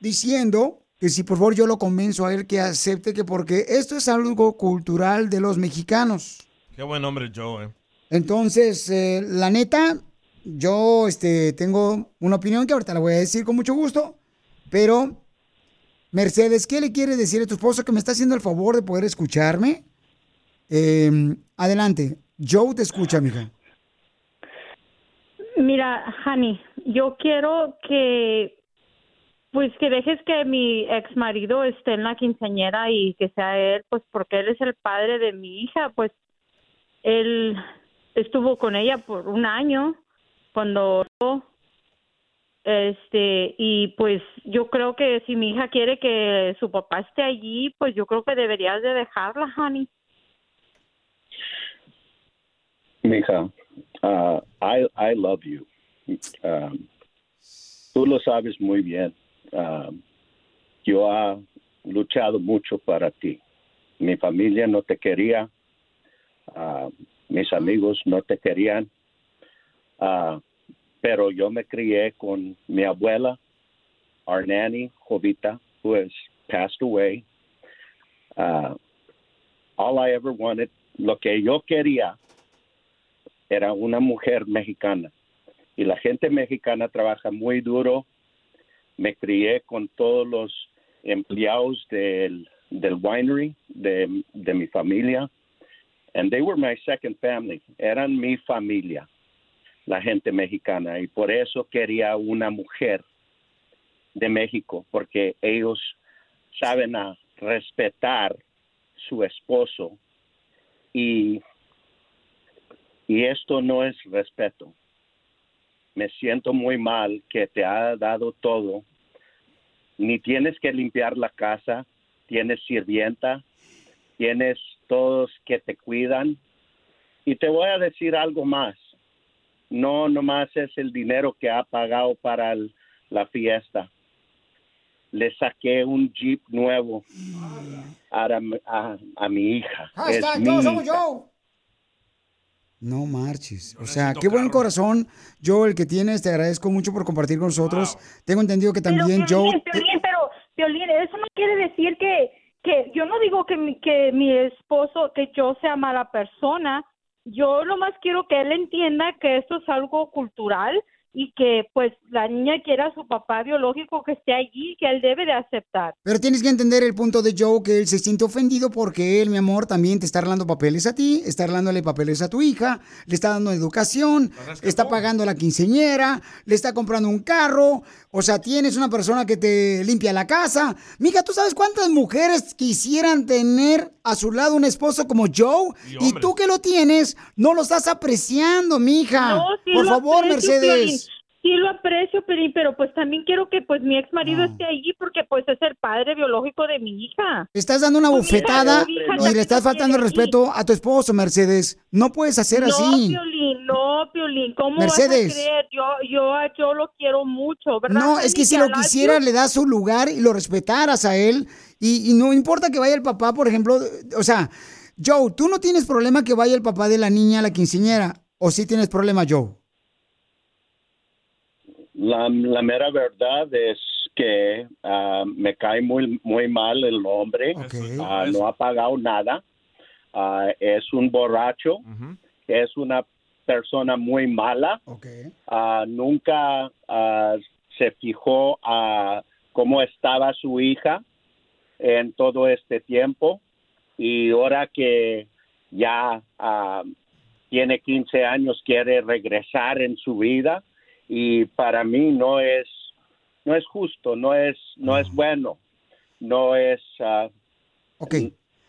diciendo que si por favor yo lo convenzo a él que acepte que porque esto es algo cultural de los mexicanos. Qué buen hombre Joe, eh. Entonces, eh, la neta, yo este, tengo una opinión que ahorita la voy a decir con mucho gusto, pero Mercedes, ¿qué le quieres decir a tu esposo que me está haciendo el favor de poder escucharme? Eh, adelante, Joe te escucha, mija. Mira, Honey, yo quiero que, pues que dejes que mi ex marido esté en la quinceañera y que sea él, pues porque él es el padre de mi hija, pues él estuvo con ella por un año cuando este y pues yo creo que si mi hija quiere que su papá esté allí, pues yo creo que deberías de dejarla, honey. Mija, uh, I, I love you. Um, tú lo sabes muy bien. Um, yo he luchado mucho para ti. Mi familia no te quería. Uh, mis amigos no te querían. Uh, pero yo me crié con mi abuela, our nanny, Jovita, who has passed away. Uh, all I ever wanted, lo que yo quería era una mujer mexicana. Y la gente mexicana trabaja muy duro. Me crié con todos los empleados del, del winery de, de mi familia. And they were my second family. Eran mi familia, la gente mexicana. Y por eso quería una mujer de México, porque ellos saben a respetar su esposo y y esto no es respeto. Me siento muy mal que te ha dado todo. Ni tienes que limpiar la casa, tienes sirvienta, tienes todos que te cuidan. Y te voy a decir algo más. No nomás es el dinero que ha pagado para el- la fiesta. Le saqué un jeep nuevo a, a- a mi hija. Es Hashtag mi todos somos hija. yo. No marches. O sea, qué buen corazón, Joe, el que tienes. Te agradezco mucho por compartir con nosotros. Tengo entendido que también pero, Joe. Piolín, Piolín, pero, Piolín, eso no quiere decir que, que yo no digo que mi, que mi esposo, que yo sea mala persona. Yo nomás quiero que él entienda que esto es algo cultural, y que pues la niña quiera a su papá biológico que esté allí, que él debe de aceptar. Pero tienes que entender el punto de Joe, que él se siente ofendido porque él, mi amor, también te está arreglando papeles a ti, está arreglándole papeles a tu hija, le está dando educación, está pagando la quinceñera, le está comprando un carro, o sea, tienes una persona que te limpia la casa. Mija, ¿tú sabes cuántas mujeres quisieran tener a su lado un esposo como Joe? Y, tú que lo tienes, no lo estás apreciando, mija. No, sí Por favor, aprecio, Mercedes. Sí lo aprecio, Piolín, pero pues también quiero que pues mi ex marido esté allí porque pues es el padre biológico de mi hija. Estás dando una Pues, mi hija y le estás faltando el respeto a tu esposo, Mercedes. No puedes hacer no, así. Piolín, no, Piolín, ¿cómo Mercedes. vas a creer? Yo, yo, yo lo quiero mucho, ¿verdad? No, es que si lo quisiera, le das su lugar y lo respetaras a él. Y, y no importa que vaya el papá, por ejemplo. O sea, Joe, tú no tienes problema que vaya el papá de la niña a la quinceñera. ¿O sí tienes problema, Joe? La, la mera verdad es que ah, me cae muy muy mal el hombre. Ah, no ha pagado nada. Ah, es un borracho. Es una persona muy mala. Ah, nunca ah, se fijó a cómo estaba su hija en todo este tiempo. Y ahora que ya ah, tiene 15 años, quiere regresar en su vida y para mí no es no es justo, no es no es bueno, no es ah, Ok.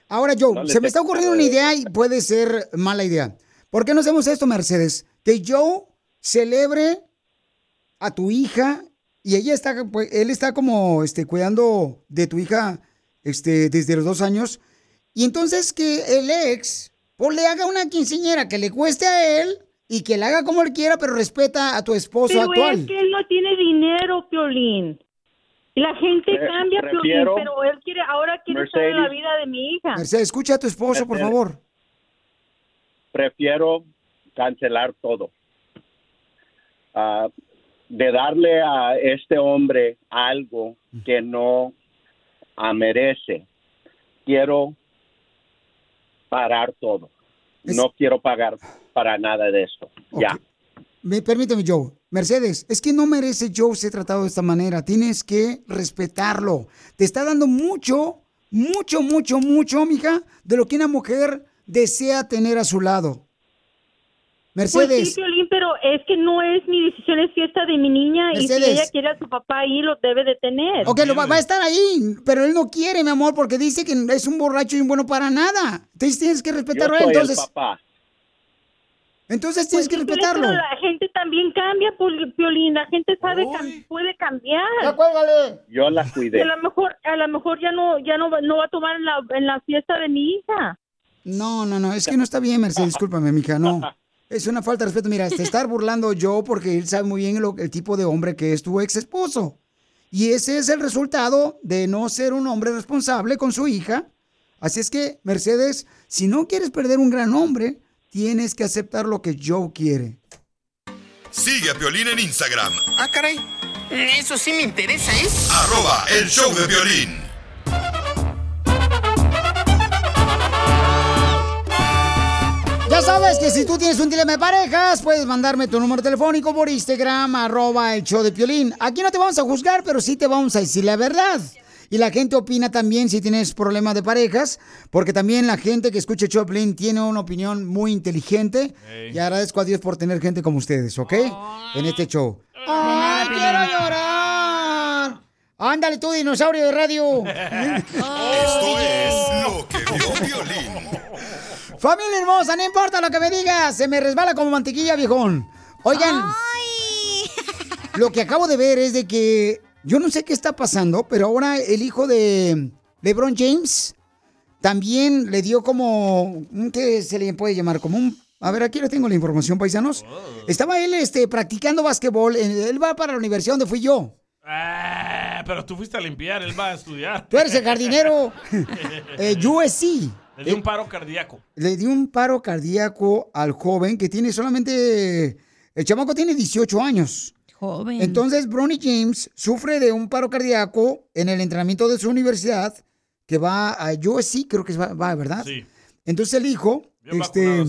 Ahora, Joe, No se me está ocurriendo una idea y puede ser mala idea. ¿Por qué no hacemos esto, Mercedes? Que Joe celebre a tu hija y ella está, pues, él está como este, cuidando de tu hija este, desde los dos años. Y entonces que el ex pues, le haga una quinceñera que le cueste a él y que la haga como él quiera, pero respeta a tu esposo Pero actual. es que él no tiene dinero, Piolín. La gente cambia, Piolín, pero él quiere, ahora quiere estar en la Mercedes. vida de mi hija. Mercedes, escucha a tu esposo, por Mercedes. favor. prefiero cancelar todo. Ah, de darle a este hombre algo que no merece. Quiero parar todo. No quiero pagar para nada de esto. Ya. Me, permíteme, Joe. Mercedes, es que no merece Joe ser tratado de esta manera. Tienes que respetarlo. Te está dando mucho, mucho, mucho, mucho, mija, de lo que una mujer desea tener a su lado. Pues Mercedes, sí, Piolín, pero es que no es mi decisión, es fiesta de mi niña y si ella quiere a su papá ahí, lo debe de tener. ok, lo va, va a estar ahí, pero él no quiere, mi amor, porque dice que es un borracho y un bueno para nada. Entonces tienes que Yo respetarlo a soy él. Entonces, el papá. Entonces tienes que Pues Piolín, respetarlo. pero la gente también cambia, Piolín, la gente sabe, cam- puede cambiar. Yo la Y cuidé. a lo mejor, a lo mejor ya no, ya no, va- no va a tomar en la, en la fiesta de mi hija. No, no, no, es que no está bien, Mercedes, discúlpame, mija, no. Es una falta de respeto. Mira, te estar burlando yo porque él sabe muy bien lo- el tipo de hombre que es tu ex esposo. Y ese es el resultado de no ser un hombre responsable con su hija. Así es que, Mercedes, si no quieres perder un gran hombre, tienes que aceptar lo que Joe quiere. Sigue a Piolín en Instagram, Ah, caray. Eso sí me interesa, ¿eh? arroba el show de violín. Ya sabes que si tú tienes un dilema de parejas, puedes mandarme tu número telefónico por Instagram, arroba el show de Piolín. Aquí no te vamos a juzgar, pero sí te vamos a decir la verdad. Y la gente opina también si tienes problemas de parejas, porque también la gente que escucha Piolín tiene una opinión muy inteligente. Y agradezco a Dios por tener gente como ustedes, ¿ok? En este show. ¡Ay, quiero llorar! Ándale tú, dinosaurio de radio. Esto es lo que vio Piolín. Familia hermosa, no importa lo que me digas, se me resbala como mantequilla, viejón. Oigan, lo que acabo de ver es de que yo no sé qué está pasando, pero ahora el hijo de LeBron James también le dio como, ¿qué se le puede llamar? Como un, a ver, aquí le tengo la información, paisanos. Estaba él este, practicando básquetbol, él va para la universidad donde fui yo. Ah, pero tú fuiste a limpiar, él va a estudiar. Tú eres el jardinero. eh, USC. Le dio un paro cardíaco. le dio un paro cardíaco al joven que tiene solamente. El chamaco tiene 18 años. Joven. Entonces, Bronny James sufre de un paro cardíaco en el entrenamiento de su universidad, que va a USC, creo que va, va, ¿verdad? Sí. Entonces el hijo, Bien este,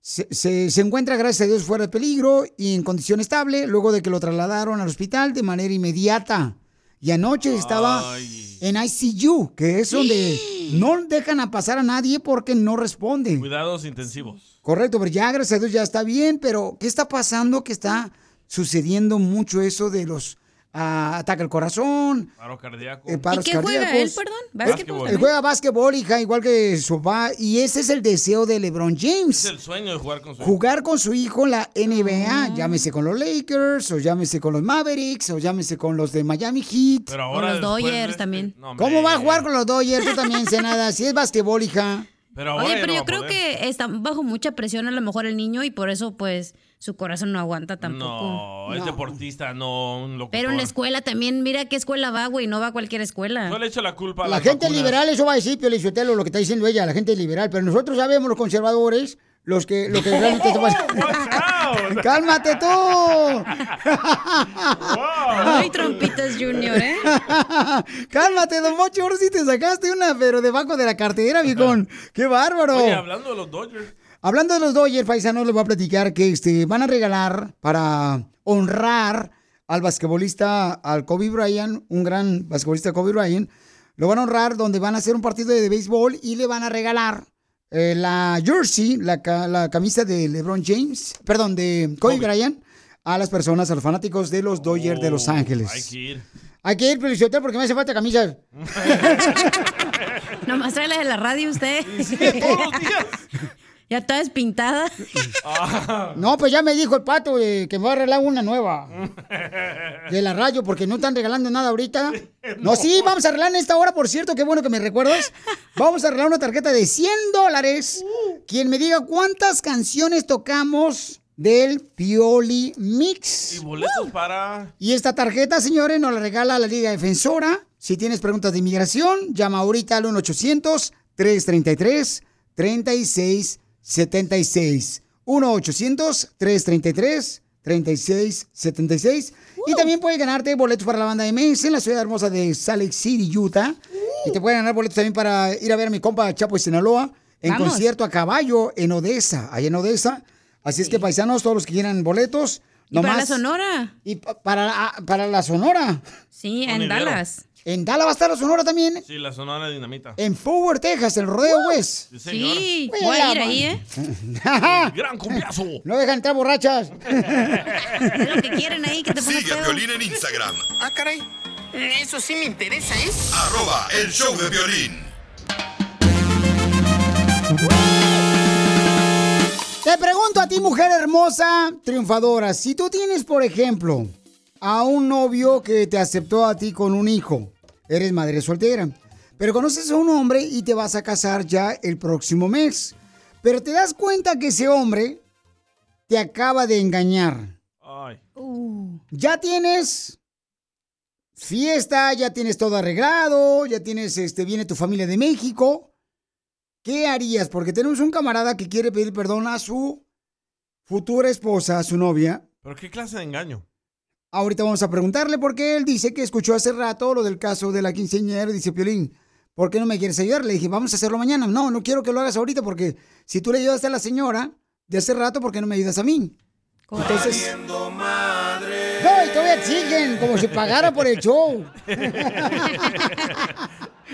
se, se- se encuentra, gracias a Dios, fuera de peligro y en condición estable, luego de que lo trasladaron al hospital de manera inmediata. Y anoche estaba en ICU, que es donde no dejan a pasar a nadie porque no responde. Cuidados intensivos. Correcto, pero ya, gracias a Dios, ya está bien, pero ¿qué está pasando? Que está sucediendo mucho eso de los ah, ataques al corazón, Paro cardíaco. eh, paros ¿Y qué juega él, perdón? Él- ¿Básquetbol? Él juega básquetbol, hija, igual que su papá, y ese es el deseo de LeBron Es James. el sueño de jugar con su Jugar con su hijo en la NBA, llámese con los Lakers, o llámese con los Mavericks, o llámese con los de Miami Heat. Pero O ahora los después de Dodgers este- también. No. ¿Cómo va a jugar con los Dodgers? Tú también sé nada. Si es básquetbol, hija. Pero ahora Oye, pero no yo a creo poder. que está bajo mucha presión a lo mejor el niño y por eso pues su corazón no aguanta tampoco. No, es deportista, no un locutor. Pero en la escuela también, mira qué escuela va, güey, no va a cualquier escuela. Yo le echo la culpa a La gente vacunas. liberal, eso va a decir, Pio Lizotelo, lo que está diciendo ella, la gente liberal. Pero nosotros sabemos, los conservadores, los que, lo que realmente está pasando. ¡Cálmate tú! Ay, Trompitas Junior, ¿eh? Cálmate, don Mocho, ahora sí te sacaste una, pero debajo de la cartera, viejón. ¡Qué bárbaro! Oye, hablando de los Dodgers. Hablando de los Dodgers, paisanos, les voy a platicar que este, van a regalar para honrar al basquetbolista, al Kobe Bryant, un gran basquetbolista Kobe Bryant. Lo van a honrar donde van a hacer un partido de, béisbol y le van a regalar eh, la jersey, la, la camisa de LeBron James, perdón, de Kobe, Bryant, a las personas, a los fanáticos de los Dodgers de Los Ángeles. Oh, Hay que ir. Hay que ir, Feliciotel, porque me hace falta camisas. Nomás trae la de la radio usted. todos los días. ya toda despintada. No, pues ya me dijo el pato eh, que me va a arreglar una nueva. De la radio, porque no están regalando nada ahorita. No, sí, vamos a arreglar en esta hora, por cierto, qué bueno que me recuerdas. Vamos a arreglar una tarjeta de 100 dólares. Quien me diga cuántas canciones tocamos del Pioli Mix. Y boletos para... Y esta tarjeta, señores, nos la regala la Liga Defensora. Si tienes preguntas de inmigración, llama ahorita al 1-800-333-3676. 1-800-333-3676. Y también puedes ganarte boletos para la banda MS en la ciudad hermosa de Salt Lake City, Utah. Y te pueden ganar boletos también para ir a ver a mi compa Chapo de Sinaloa en Vamos. concierto a caballo en Odessa, allá en Odessa. Así es que, paisanos, todos los que quieran boletos, ¿Y para la Sonora? y pa- para, la- para la Sonora. Sí, en. Dallas. En Dallas va a estar la Sonora también. Sí, la sonora dinamita. En Forward, Texas, el Rodeo West. Sí, señor. Sí, voy a ir ahí, ¿eh? Gran cumbiazo. No dejan entrar borrachas. Lo que quieren ahí, que te pongas Sigue a. Violín en Instagram, Ah, caray. Eso sí me interesa, ¿eh? arroba el show de violín. Te pregunto a ti, mujer hermosa, triunfadora, si tú tienes, por ejemplo, a un novio que te aceptó a ti con un hijo, eres madre soltera, pero conoces a un hombre y te vas a casar ya el próximo mes, pero te das cuenta que ese hombre te acaba de engañar. Ay. Ya tienes fiesta, ya tienes todo arreglado, ya tienes, este, viene tu familia de México. ¿Qué harías? Porque tenemos un camarada que quiere pedir perdón a su futura esposa, a su novia. ¿Pero qué clase de engaño? Ahorita vamos a preguntarle porque él dice que escuchó hace rato lo del caso de la quinceañera. Dice, Piolín, ¿por qué no me quieres ayudar? Le dije, vamos a hacerlo mañana. No, no quiero que lo hagas ahorita porque si tú le ayudaste a la señora de hace rato, ¿por qué no me ayudas a mí? Entonces... No, y todavía exigen, como si pagara por el show.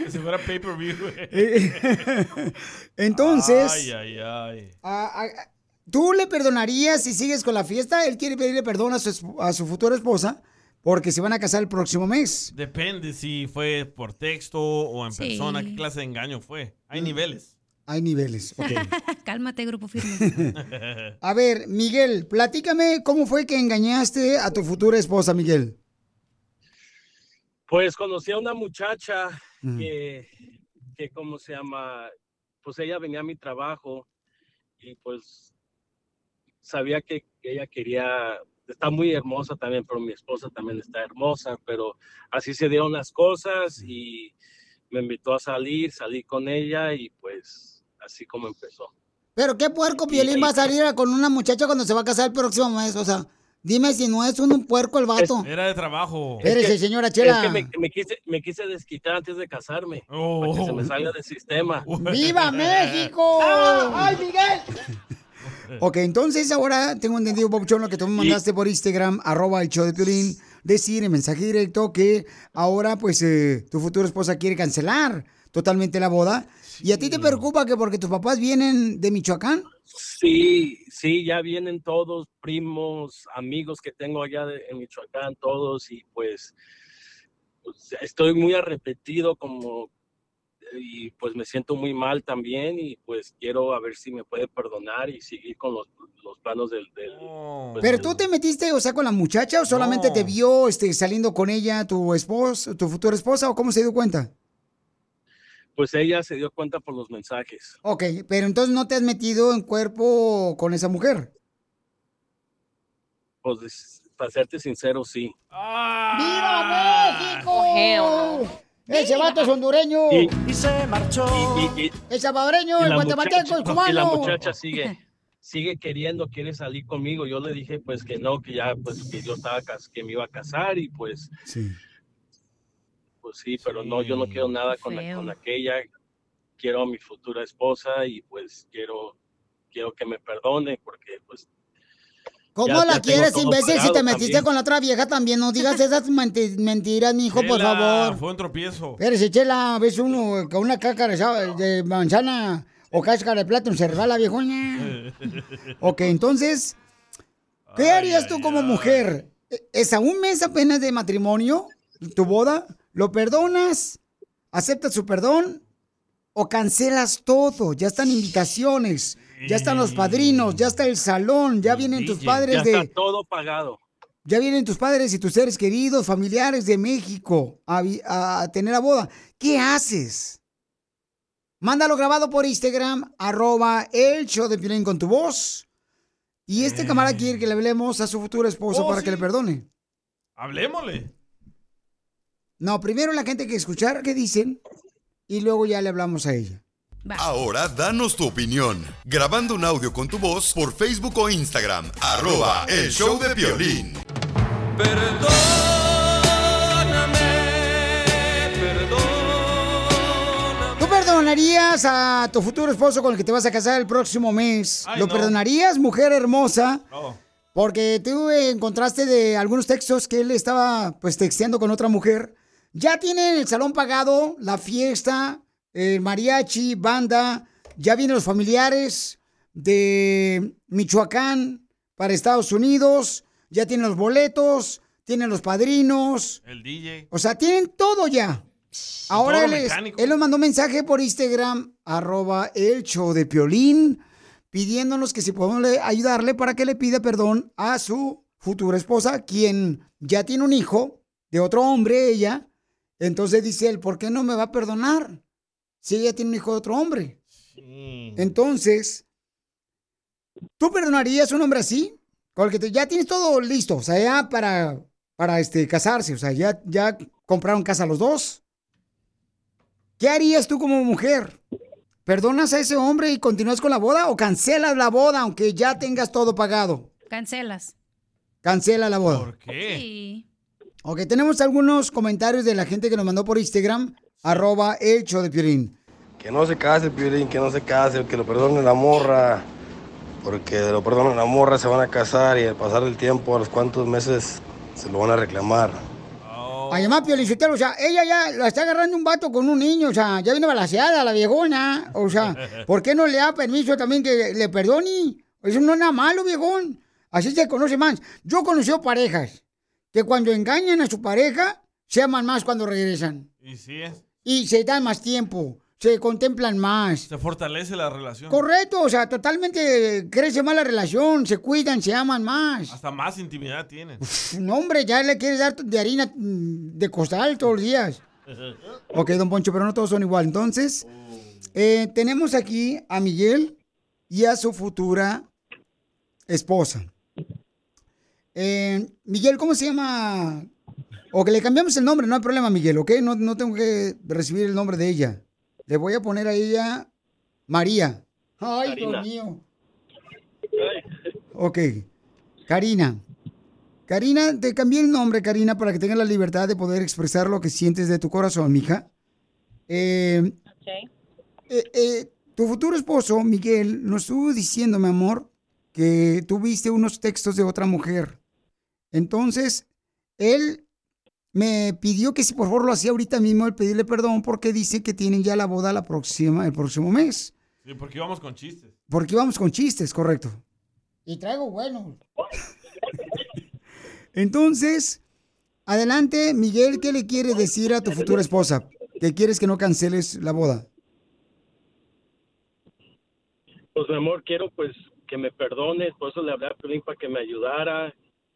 si fuera pay-per-view. Entonces, Ay, ay, ay. a- a- ¿tú le perdonarías si sigues con la fiesta? Él quiere pedirle perdón a su, a su futura esposa porque se van a casar el próximo mes. Depende si fue por texto o en Sí. persona. ¿Qué clase de engaño fue? Hay Mm. niveles. Hay niveles, ok. Cálmate, grupo firme. A ver, Miguel, platícame cómo fue que engañaste a tu futura esposa, Miguel. Pues conocí a una muchacha que, que, ¿cómo se llama? Pues ella venía a mi trabajo y pues sabía que ella quería, está muy hermosa también, pero mi esposa también está hermosa, pero así se dieron las cosas y me invitó a salir, salí con ella y pues así como empezó. Pero qué puerco Piolín va a salir con una muchacha cuando se va a casar el próximo mes. O sea, dime si no es un, un puerco el vato. Era de trabajo. Espérese, señora Chela. Es que me, me quise, me quise desquitar antes de casarme, Oh. para que se me salga del sistema. ¡Viva México! ¡Ay, Miguel! Ok, entonces ahora tengo entendido, Papuchón, lo que tú me mandaste por Instagram, arroba el show de Piolín, decir en mensaje directo que ahora, pues, eh, tu futura esposa quiere cancelar totalmente la boda. ¿Y a ti te preocupa que porque tus papás vienen de Michoacán? Sí, sí, ya vienen todos, primos, amigos que tengo allá de- en Michoacán, todos, y pues, pues, estoy muy arrepentido como, y pues me siento muy mal también, y pues quiero a ver si me puede perdonar y seguir con los, los planos del... del pues, ¿Pero del- tú te metiste, o sea, con la muchacha o solamente te vio este, saliendo con ella tu esposa, tu futura esposa o cómo se dio cuenta? pues ella se dio cuenta por los mensajes. Ok, pero entonces no te has metido en cuerpo con esa mujer. Pues es- para serte sincero, sí. ¡Viva México! Ese vato es hondureño. Y- Y se marchó. Y, y- El salvadoreño, el guatemalteco, el cubano. y la muchacha sigue, sigue queriendo, quiere salir conmigo. Yo le dije pues que no, que ya pues que yo estaba que me iba a casar y pues pues sí, pero no, yo no quiero nada con, la- con aquella. Quiero a mi futura esposa y pues quiero quiero que me perdone porque pues ¿Cómo ya- la ya quieres, imbécil, si te metiste también. con la otra vieja también? No digas esas menti- mentiras, mi hijo, por favor. Fue un tropiezo. Espérese, chela, ves uno con una cáscara de manzana o cáscara de plátano, se resbala, viejona. Ok, entonces, ¿qué harías tú como mujer? ¿E- ¿Es a un mes apenas de matrimonio, tu boda? ¿Lo perdonas? ¿Aceptas su perdón? ¿O cancelas todo? Ya están invitaciones, ya están los padrinos, ya está el salón, ya vienen tus ya padres de... está todo pagado. Ya vienen tus padres y tus seres queridos, familiares de México a, a tener la boda. ¿Qué haces? Mándalo grabado por Instagram, arroba el show de Piolín con tu voz. Y este camarada quiere que le hablemos a su futuro esposo Oh, para que le perdone. Hablemosle. No, primero la gente hay que escuchar qué dicen y luego ya le hablamos a ella. Ahora danos tu opinión. Grabando un audio con tu voz por Facebook o Instagram. Arroba el show de violín. ¿Tú perdonarías a tu futuro esposo con el que te vas a casar el próximo mes? Ay, ¿Lo no. perdonarías, mujer hermosa? No. Porque tú encontraste de algunos textos que él estaba pues texteando con otra mujer. Ya tienen el salón pagado, la fiesta, el mariachi, banda, ya vienen los familiares de Michoacán para Estados Unidos, ya tienen los boletos, tienen los padrinos, El DJ. o sea, tienen todo ya. Ahora él, es- él nos mandó un mensaje por Instagram, arroba el show de Piolín, pidiéndonos que si podemos le- ayudarle para que le pida perdón a su futura esposa, quien ya tiene un hijo de otro hombre, ella. Entonces dice él, ¿por qué no me va a perdonar? Si ella tiene un hijo de otro hombre. Entonces, ¿tú perdonarías a un hombre así? Con el que te- ya tienes todo listo, o sea, ya para, para este, casarse, o sea, ya, ya compraron casa los dos. ¿Qué harías tú como mujer? ¿Perdonas a ese hombre y continúas con la boda o cancelas la boda aunque ya tengas todo pagado? Cancelas. Cancela la boda. ¿Por qué? Sí. Ok, tenemos algunos comentarios de la gente que nos mandó por Instagram, arroba el show de Piolín. Que no se case, Piolín, que no se case, que lo perdone la morra. Porque de lo perdone la morra se van a casar y al pasar el tiempo, a los cuantos meses, se lo van a reclamar. Además, Piolinsotelo, o sea, ella ya la está agarrando un vato con un niño, o sea, ya viene balaseada la viejona. O sea, ¿por qué no le da permiso también que le perdone? Eso no es nada malo, viejón. Así se conoce más. Yo he conocido parejas que cuando engañan a su pareja, se aman más cuando regresan. Y sí es. Y se dan más tiempo, se contemplan más. Se fortalece la relación. Correcto, o sea, totalmente crece más la relación, se cuidan, se aman más. Hasta más intimidad tienen. No, hombre, ya le quieres dar de harina mm, de costal todos los días. Ok, don Poncho, pero no todos son igual. Entonces, eh, tenemos aquí a Miguel y a su futura esposa. Eh, Miguel, ¿cómo se llama? O que le cambiamos el nombre, no hay problema, Miguel, ¿ok? No, no tengo que recibir el nombre de ella. Le voy a poner a ella María. Ay, Karina. Dios mío. Ok. Karina. Karina, te cambié el nombre, Karina, para que tengas la libertad de poder expresar lo que sientes de tu corazón, mija. Eh, eh, eh, tu futuro esposo, Miguel, nos estuvo diciendo, mi amor, que tú viste unos textos de otra mujer. Entonces, él me pidió que si por favor lo hacía ahorita mismo, el pedirle perdón porque dice que tienen ya la boda la próxima, el próximo mes. Sí, porque íbamos con chistes. Porque íbamos con chistes, correcto. Y traigo buenos. Entonces, adelante, Miguel, ¿qué le quieres decir a tu futura esposa? ¿Que quieres que no canceles la boda? Pues mi amor, quiero pues que me perdones, por eso le hablé a Piolín para que me ayudara.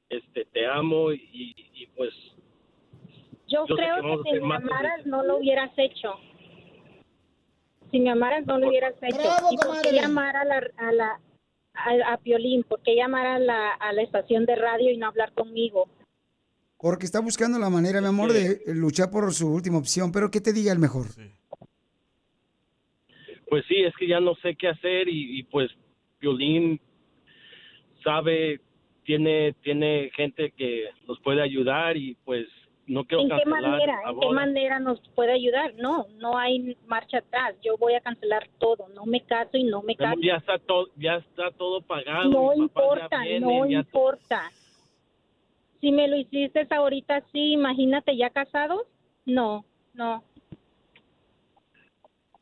Este, te amo y, y, pues Yo, creo que que si me amaras no lo hubieras hecho. Si me amaras no lo hubieras hecho. Bravo, ¿Y por qué llamar a la a la a, a Piolín? ¿Por qué llamar a la, a la estación de radio y no hablar conmigo? Porque está buscando la manera, mi amor, de luchar por su última opción, pero que te diga el mejor. pues sí, es que ya no sé qué hacer y, y, pues Violín sabe, tiene tiene gente que nos puede ayudar y pues no quiero ¿En qué manera? ¿En qué manera nos puede ayudar? No, no hay marcha atrás. Yo voy a cancelar todo. No me caso y no me caso. Ya está todo, ya está todo pagado. No importa, no importa. Si me lo hiciste ahorita sí, imagínate ya casados. No, no.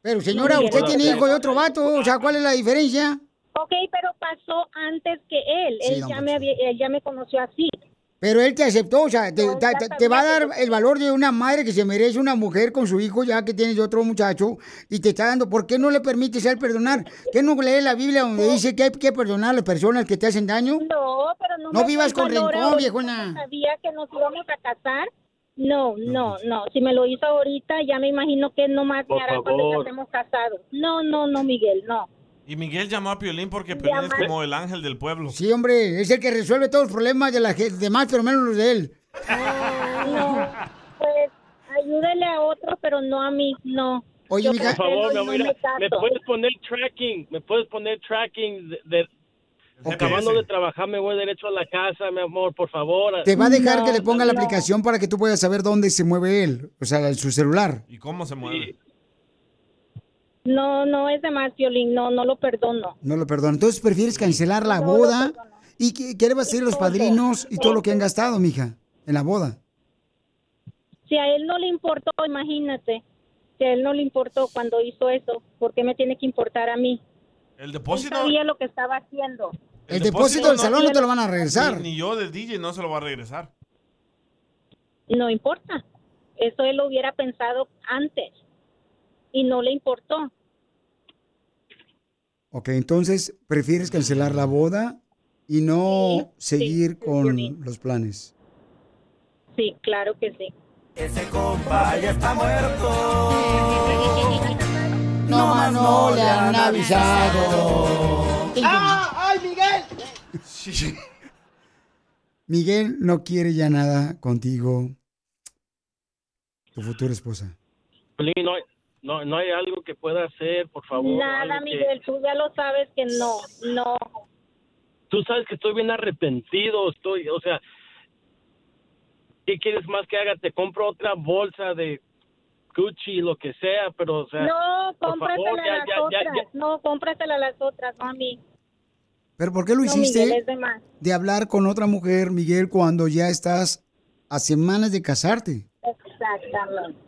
Pero señora, usted no, tiene hijo de otro vato, o sea, ¿cuál es la diferencia? Ok, pero pasó antes que él. Sí, él, ya me había- él ya me conoció así. Pero él te aceptó, o sea, te, No, va a dar el valor de una madre que se merece una mujer con su hijo ya que tiene de otro muchacho y te está dando. ¿Por qué no le permites a él perdonar? ¿Qué no lee la Biblia donde dice que hay que perdonar a las personas que te hacen daño? No, pero no. No me vivas con rencor, viejona. Sabía que nos íbamos a casar. No, no, no. Si me lo hizo ahorita, ya me imagino que nomás Por me hará cuando ya estemos casados. No, no, no, Miguel, no. Y Miguel llamó a Piolín porque Piolín es como el ángel del pueblo. Sí, hombre, es el que resuelve todos los problemas de la gente, demás, pero menos los de él. No, pues ayúdele a otro, pero no a mí, no. Oye, Yo por favor, no amor, mira, me puedes poner tracking, me puedes poner tracking de, de- acabando de trabajar me voy derecho a la casa, mi amor, por favor. Te va a dejar No, que le ponga la no. aplicación para que tú puedas saber dónde se mueve él, o sea, en su celular. ¿Y cómo se mueve? No, no es de más, Violín, no, no lo perdono. No lo perdono. Entonces prefieres cancelar la boda y qué, qué le vas a decir a los padrinos y todo lo que han gastado, mija, en la boda. Si a él no le importó, imagínate, si a él no le importó cuando hizo eso, ¿por qué me tiene que importar a mí? El Él depósito. sabía lo que estaba haciendo. El depósito del salón no te lo van a regresar. Ni, ni yo del DJ no se lo va a regresar. No importa. Eso él lo hubiera pensado antes y no le importó. Ok, entonces prefieres cancelar la boda y no seguir con los planes. Sí, claro que sí. Ese compa ya está muerto. No más no le han avisado. ¡Ah! ¡Ay, Miguel! Miguel no quiere ya nada contigo, tu futura esposa. Piolín, no, hay- no, hay algo que pueda hacer, por favor. Nada, algo que- Miguel, tú ya lo sabes que no, no. Tú sabes que estoy bien arrepentido, estoy, o sea, ¿qué quieres más que haga? Te compro otra bolsa de Gucci, lo que sea, pero, o sea, No, favor, a ya, las ya, ya, otras. ya. No, cómprasela a las otras, no a mí. ¿Pero por qué lo No, hiciste Miguel, de hablar con otra mujer, Miguel, cuando ya estás a semanas de casarte? Exactamente.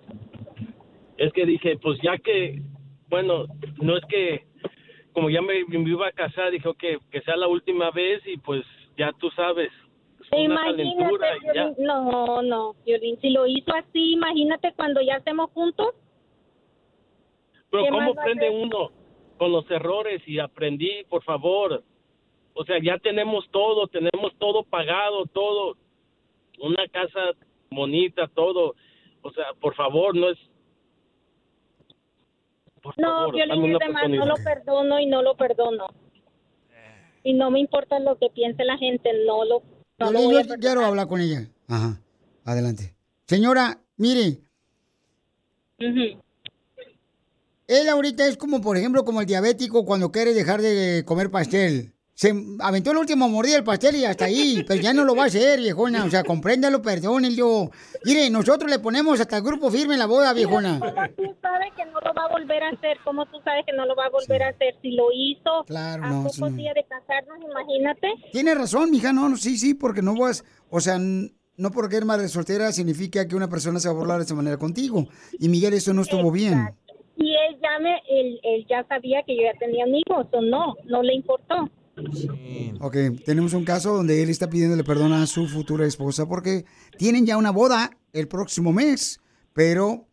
Es que dije, pues ya que, bueno, no es que, como ya me, me iba a casar, dije, ok, que sea la última vez y pues ya tú sabes, una Imagínate, calentura y ya. Violín. No, no, Violín, si lo hizo así, imagínate cuando ya estemos juntos. Pero ¿Qué ¿cómo aprende uno con los errores? Y aprendí, por favor. O sea, ya tenemos todo, tenemos todo pagado, todo. Una casa bonita, todo. O sea, por favor, no es... Por No, Violín es de más, no lo perdono y no lo perdono. Y no me importa lo que piense la gente, no lo, no lo voy a quiero hablar con ella. Ajá, adelante. Señora, mire, él ahorita es como, por ejemplo, como el diabético cuando quiere dejar de comer pastel. Se aventó el último mordida del pastel y hasta ahí, pero ya no lo va a hacer, viejona. O sea, compréndalo, perdónenlo. Mire, nosotros le ponemos hasta el grupo firme en la boda, viejona. ¿Cómo tú sabes que no lo va a volver a hacer? ¿Cómo tú sabes que no lo va a volver a hacer? Si lo hizo Claro, a no, pocos días de casarnos, imagínate. Tiene razón, mija, no, no, sí, sí, porque no vas, o sea, no porque eres madre soltera significa que una persona se va a burlar de esa manera contigo. Y Miguel, eso no estuvo bien. Y él ya, me, él, él ya sabía que yo ya tenía hijo, o no, no le importó. Ok, tenemos un caso donde él está pidiéndole perdón a su futura esposa porque tienen ya una boda el próximo mes, pero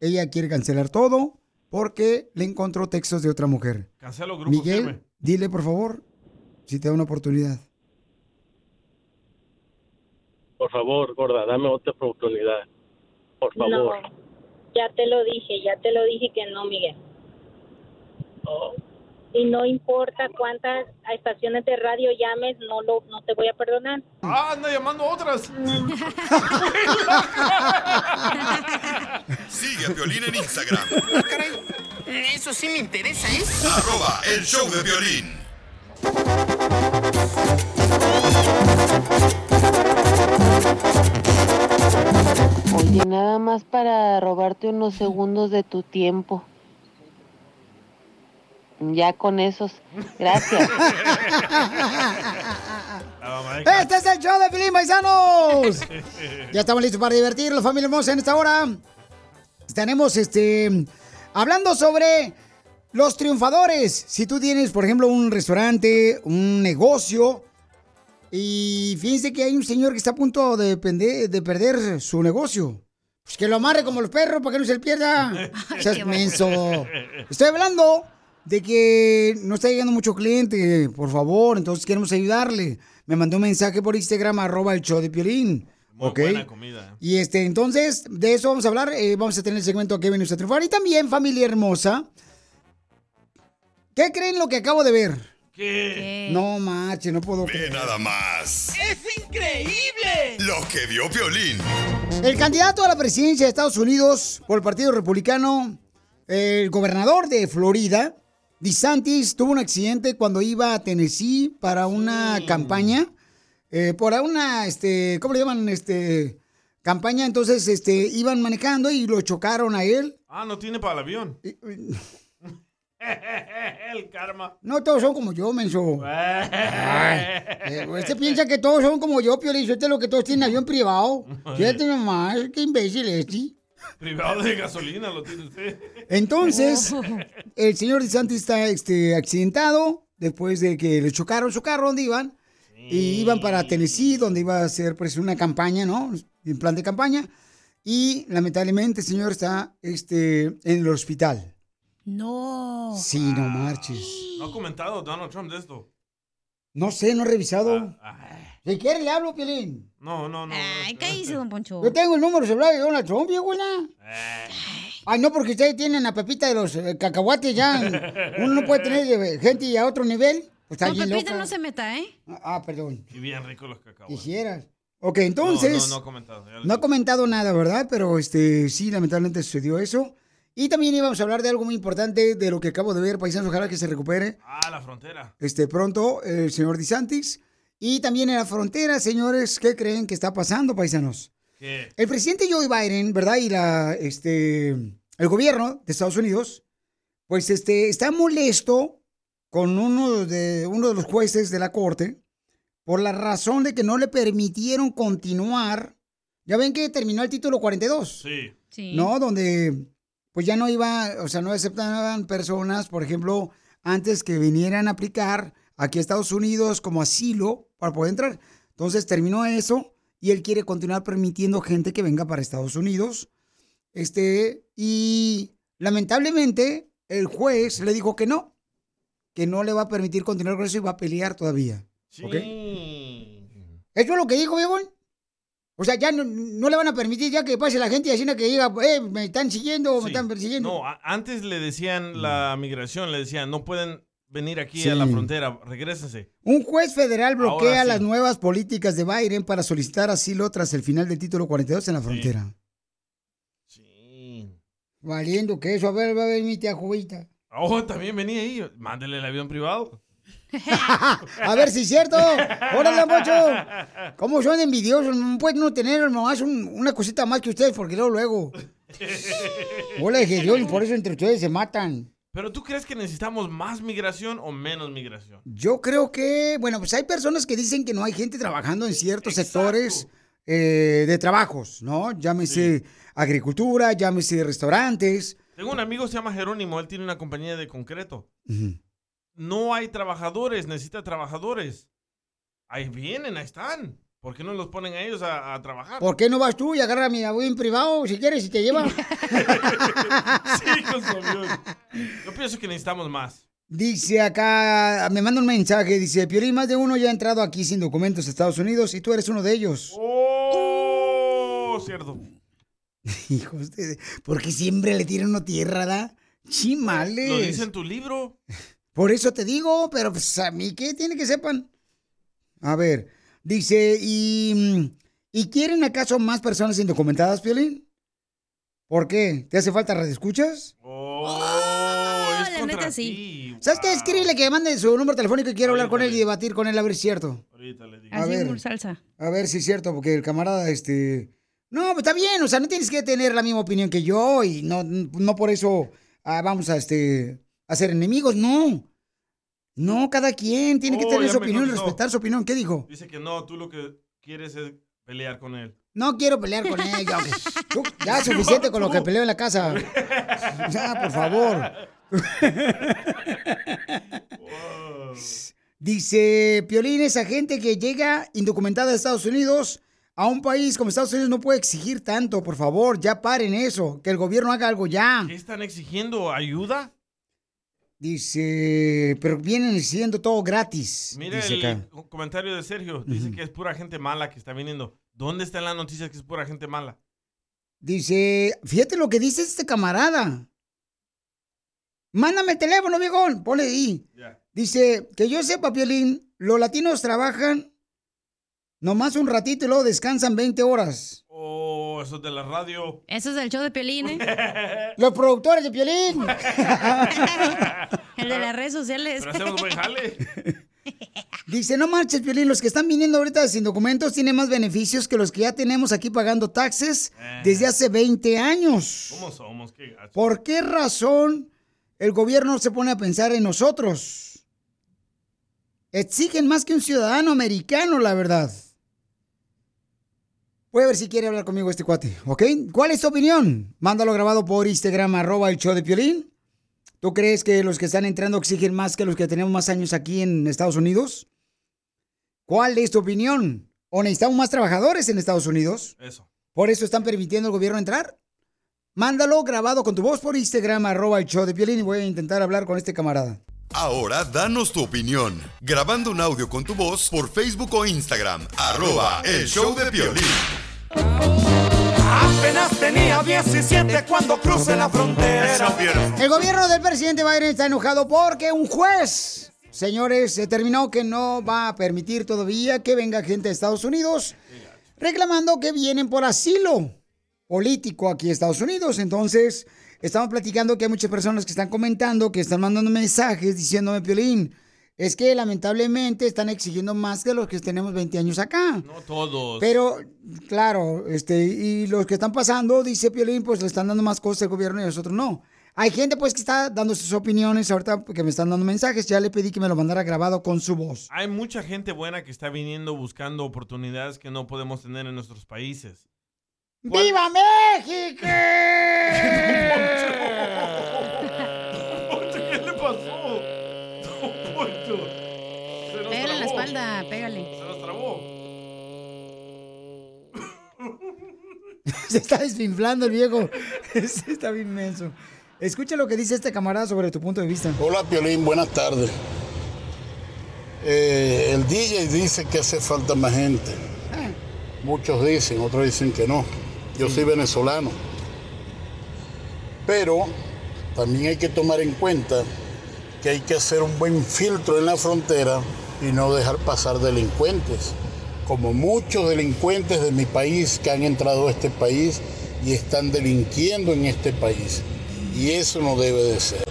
ella quiere cancelar todo porque le encontró textos de otra mujer. Cancelo grupo Miguel, firme. dile por favor si te da una oportunidad. Por favor, gorda, dame otra oportunidad. Por favor. No, ya te lo dije, ya te lo dije que no, Miguel. Y no importa cuántas estaciones de radio llames, no lo, no te voy a perdonar. Ah, anda llamando a otras. Sigue a Piolín en Instagram. Eso sí me interesa, ¿eh? Arroba el show de violín. Oye, nada más para robarte unos segundos de tu tiempo. Ya con esos. Gracias. Este es el show de Pilín Paisanos. Ya estamos listos para divertirnos, familia hermosa, en esta hora. Tenemos este. Hablando sobre los triunfadores. Si tú tienes, por ejemplo, un restaurante, un negocio. Y fíjense que hay un señor que está a punto de, pende- de perder su negocio. Pues que lo amarre como los perros para que no se le pierda. Seas qué menso. Estoy hablando de que no está llegando mucho cliente, por favor, entonces queremos ayudarle. Me mandó un mensaje por Instagram, arroba el show de Piolín. Muy ¿ok? buena comida. Y este, entonces, de eso vamos a hablar. eh, vamos a tener el segmento que viene usted a triunfar. Y también, familia hermosa, ¿qué creen lo que acabo de ver? ¿Qué? No, mache, no puedo Ve creer. nada más. ¡Es increíble! Lo que vio Piolín. El candidato a la presidencia de Estados Unidos por el Partido Republicano, el gobernador de Florida, DeSantis, tuvo un accidente cuando iba a Tennessee para una campaña, eh, por una, este, ¿cómo le llaman? Este, campaña, entonces, este, iban manejando y lo chocaron a él. Ah, no tiene para el avión. el karma. No todos son como yo, menso. Ay, eh, este piensa que todos son como yo, Piolín, este es lo que todos tienen avión privado. Fíjate nomás, qué imbécil este. Privado de gasolina lo tiene usted. Entonces, el señor DeSantis está este, accidentado después de que le chocaron su carro donde iban. Y iban para Tennessee, donde iba a hacer pues, una campaña, ¿no? En plan de campaña. Y lamentablemente el señor está este, en el hospital. No. Sí, no marches. No ha comentado Donald Trump de esto. No sé, no he revisado. Si quiere, le hablo, Piolín. No, no, no. Ay, ¿qué hizo, don Poncho? Yo tengo el número celular de Donald Trump, viejona. Ay, no, porque ustedes tienen la pepita de los eh, cacahuates ya. Uno no puede tener eh, gente a otro nivel. Pues bien Pepito loca. no se meta, ¿eh? Ah, perdón. Y bien rico los cacahuates. Quisieras. Ok, entonces. No, no, no ha comentado. No ha comentado nada, ¿verdad? Pero este sí, lamentablemente sucedió eso. Y también íbamos a hablar de algo muy importante de lo que acabo de ver, paisanos, ojalá que se recupere Ah, la frontera. este pronto el señor DeSantis. Y también en la frontera, señores, ¿qué creen que está pasando, paisanos? ¿Qué? El presidente Joe Biden, ¿verdad? Y la, este, el gobierno de Estados Unidos, pues este, está molesto con uno de, uno de los jueces de la corte por la razón de que no le permitieron continuar. Ya ven que terminó el título 42. Sí. ¿no? Donde pues ya no iba, o sea, no aceptaban personas, por ejemplo, antes que vinieran a aplicar aquí a Estados Unidos como asilo para poder entrar. Entonces terminó eso y él quiere continuar permitiendo gente que venga para Estados Unidos. Este, y lamentablemente el juez le dijo que no, que no le va a permitir continuar con eso y va a pelear todavía. ¿Ok? ¿Eso es lo que dijo, viejo? O sea, ya no, no le van a permitir ya que pase la gente y así que diga, eh, me están siguiendo o me Sí. están persiguiendo. No, antes le decían la migración, le decían, no pueden venir aquí Sí. a la frontera, regrésense. Un juez federal bloquea sí. las nuevas políticas de Biden para solicitar asilo tras el final del título 42 en la frontera. Valiendo que eso, a ver, va a ver mi tía Jovita. Oh, también venía ahí, mándele el avión privado. A ver si es cierto. Órale, Pocho. ¿Cómo son envidiosos? No pueden no tener nomás un- una cosita más que ustedes porque luego, luego. Hola, Gedeón, por eso entre ustedes se matan. Pero tú crees que necesitamos más migración o menos migración? Yo creo que, bueno, pues hay personas que dicen que no hay gente trabajando en ciertos sectores eh, de trabajos, ¿no? Llámese agricultura, llámese restaurantes. Tengo un amigo que se llama Jerónimo, él tiene una compañía de concreto. No hay trabajadores, necesita trabajadores. Ahí vienen, ahí están. ¿Por qué no los ponen a ellos a, a trabajar? ¿Por qué no vas tú y agarra a mi avión privado si quieres y te lleva? sí, con su avión. Yo pienso que necesitamos más. Dice acá, me manda un mensaje, dice, Piolín, más de uno ya ha entrado aquí sin documentos a Estados Unidos y tú eres uno de ellos. ¡Oh! Cierto. Hijos de... Porque siempre le tiran uno tierra, ¿da? Chimales. Lo dice en tu libro. Por eso te digo, pero pues a mí qué tiene que sepan. A ver, dice, ¿y, mm, ¿y quieren acaso más personas indocumentadas, Piolín? ¿Por qué? ¿Te hace falta redescuchas? Oh, es la contra neta ti. ¿Sabes qué? Escríbele que mande su número telefónico y quiero hablar con él y debatir con él a ver si es cierto. Ahorita le digo. A Así ver. salsa. A ver si es cierto, porque el camarada, este... No, pues está bien, o sea, no tienes que tener la misma opinión que yo y no, no por eso ah, vamos a, este, a ser enemigos, no. No, cada quien tiene que Oh, tener ya su opinión y respetar su opinión. ¿Qué dijo? Dice que no, tú lo que quieres es pelear con él. No quiero pelear con. Tú, ya es suficiente con lo que peleo en la casa. Ya, por favor. Dice Piolín, esa gente que llega indocumentada de Estados Unidos a un país como Estados Unidos no puede exigir tanto, por favor, ya paren eso, que el gobierno haga algo ya. ¿Qué están exigiendo? ¿Ayuda? Dice, pero vienen exigiendo todo gratis. Mira dice el acá. comentario de Sergio. Dice que es pura gente mala que está viniendo. ¿Dónde está en la noticia que es pura gente mala? Dice, fíjate lo que dice este camarada. Mándame el teléfono, viejón. Ponle ahí. Dice, que yo sepa, Piolín, los latinos trabajan nomás un ratito y luego descansan 20 horas. Oh, eso es de la radio. Eso es del show de Piolín, ¿eh? Los productores de Piolín. El de las redes sociales. Pero hacemos buen jale. Dice, no marches, Piolín, los que están viniendo ahorita sin documentos tienen más beneficios que los que ya tenemos aquí pagando taxes desde hace 20 años. ¿Cómo somos? ¿Qué gacho? ¿Por qué razón el gobierno se pone a pensar en nosotros? Exigen más que un ciudadano americano, la verdad. Voy a ver si quiere hablar conmigo este cuate, ¿ok? ¿Cuál es tu opinión? Mándalo grabado por Instagram, arroba el show de Piolín. ¿Tú crees que los que están entrando exigen más que los que tenemos más años aquí en Estados Unidos? ¿Cuál es tu opinión? ¿O necesitamos más trabajadores en Estados Unidos? Eso. ¿Por eso están permitiendo al gobierno entrar? Mándalo grabado con tu voz por Instagram, arroba el show de Piolín y voy a intentar hablar con este camarada. Ahora danos tu opinión. Grabando un audio con tu voz por Facebook o Instagram. Arroba el show de Piolín. Apenas tenía 17 cuando crucé la frontera. El gobierno del presidente Biden está enojado porque un juez, señores, determinó que no va a permitir todavía que venga gente de Estados Unidos reclamando que vienen por asilo político aquí a Estados Unidos. Entonces, estamos platicando que hay muchas personas que están comentando, que están mandando mensajes diciéndome, Piolín, es que lamentablemente están exigiendo más que los que tenemos 20 años acá. No todos. Pero, claro, este, y los que están pasando, dice Piolín, pues le están dando más cosas al gobierno y a nosotros no. Hay gente pues que está dando sus opiniones ahorita que me están dando mensajes. Ya le pedí que me lo mandara grabado con su voz. Hay mucha gente buena que está viniendo buscando oportunidades que no podemos tener en nuestros países. ¡Viva México! ¿Qué le pasó? Pégale en la espalda, pégale. Se nos trabó. Se está desinflando el viejo. Está bien inmenso. Escucha lo que dice este camarada sobre tu punto de vista. Hola Piolín, buenas tardes. Eh, el DJ dice que hace falta más gente. Muchos dicen, otros dicen que no. Yo soy venezolano. Pero también hay que tomar en cuenta que hay que hacer un buen filtro en la frontera y no dejar pasar delincuentes. Como muchos delincuentes de mi país que han entrado a este país y están delinquiendo en este país. Y eso no debe de ser.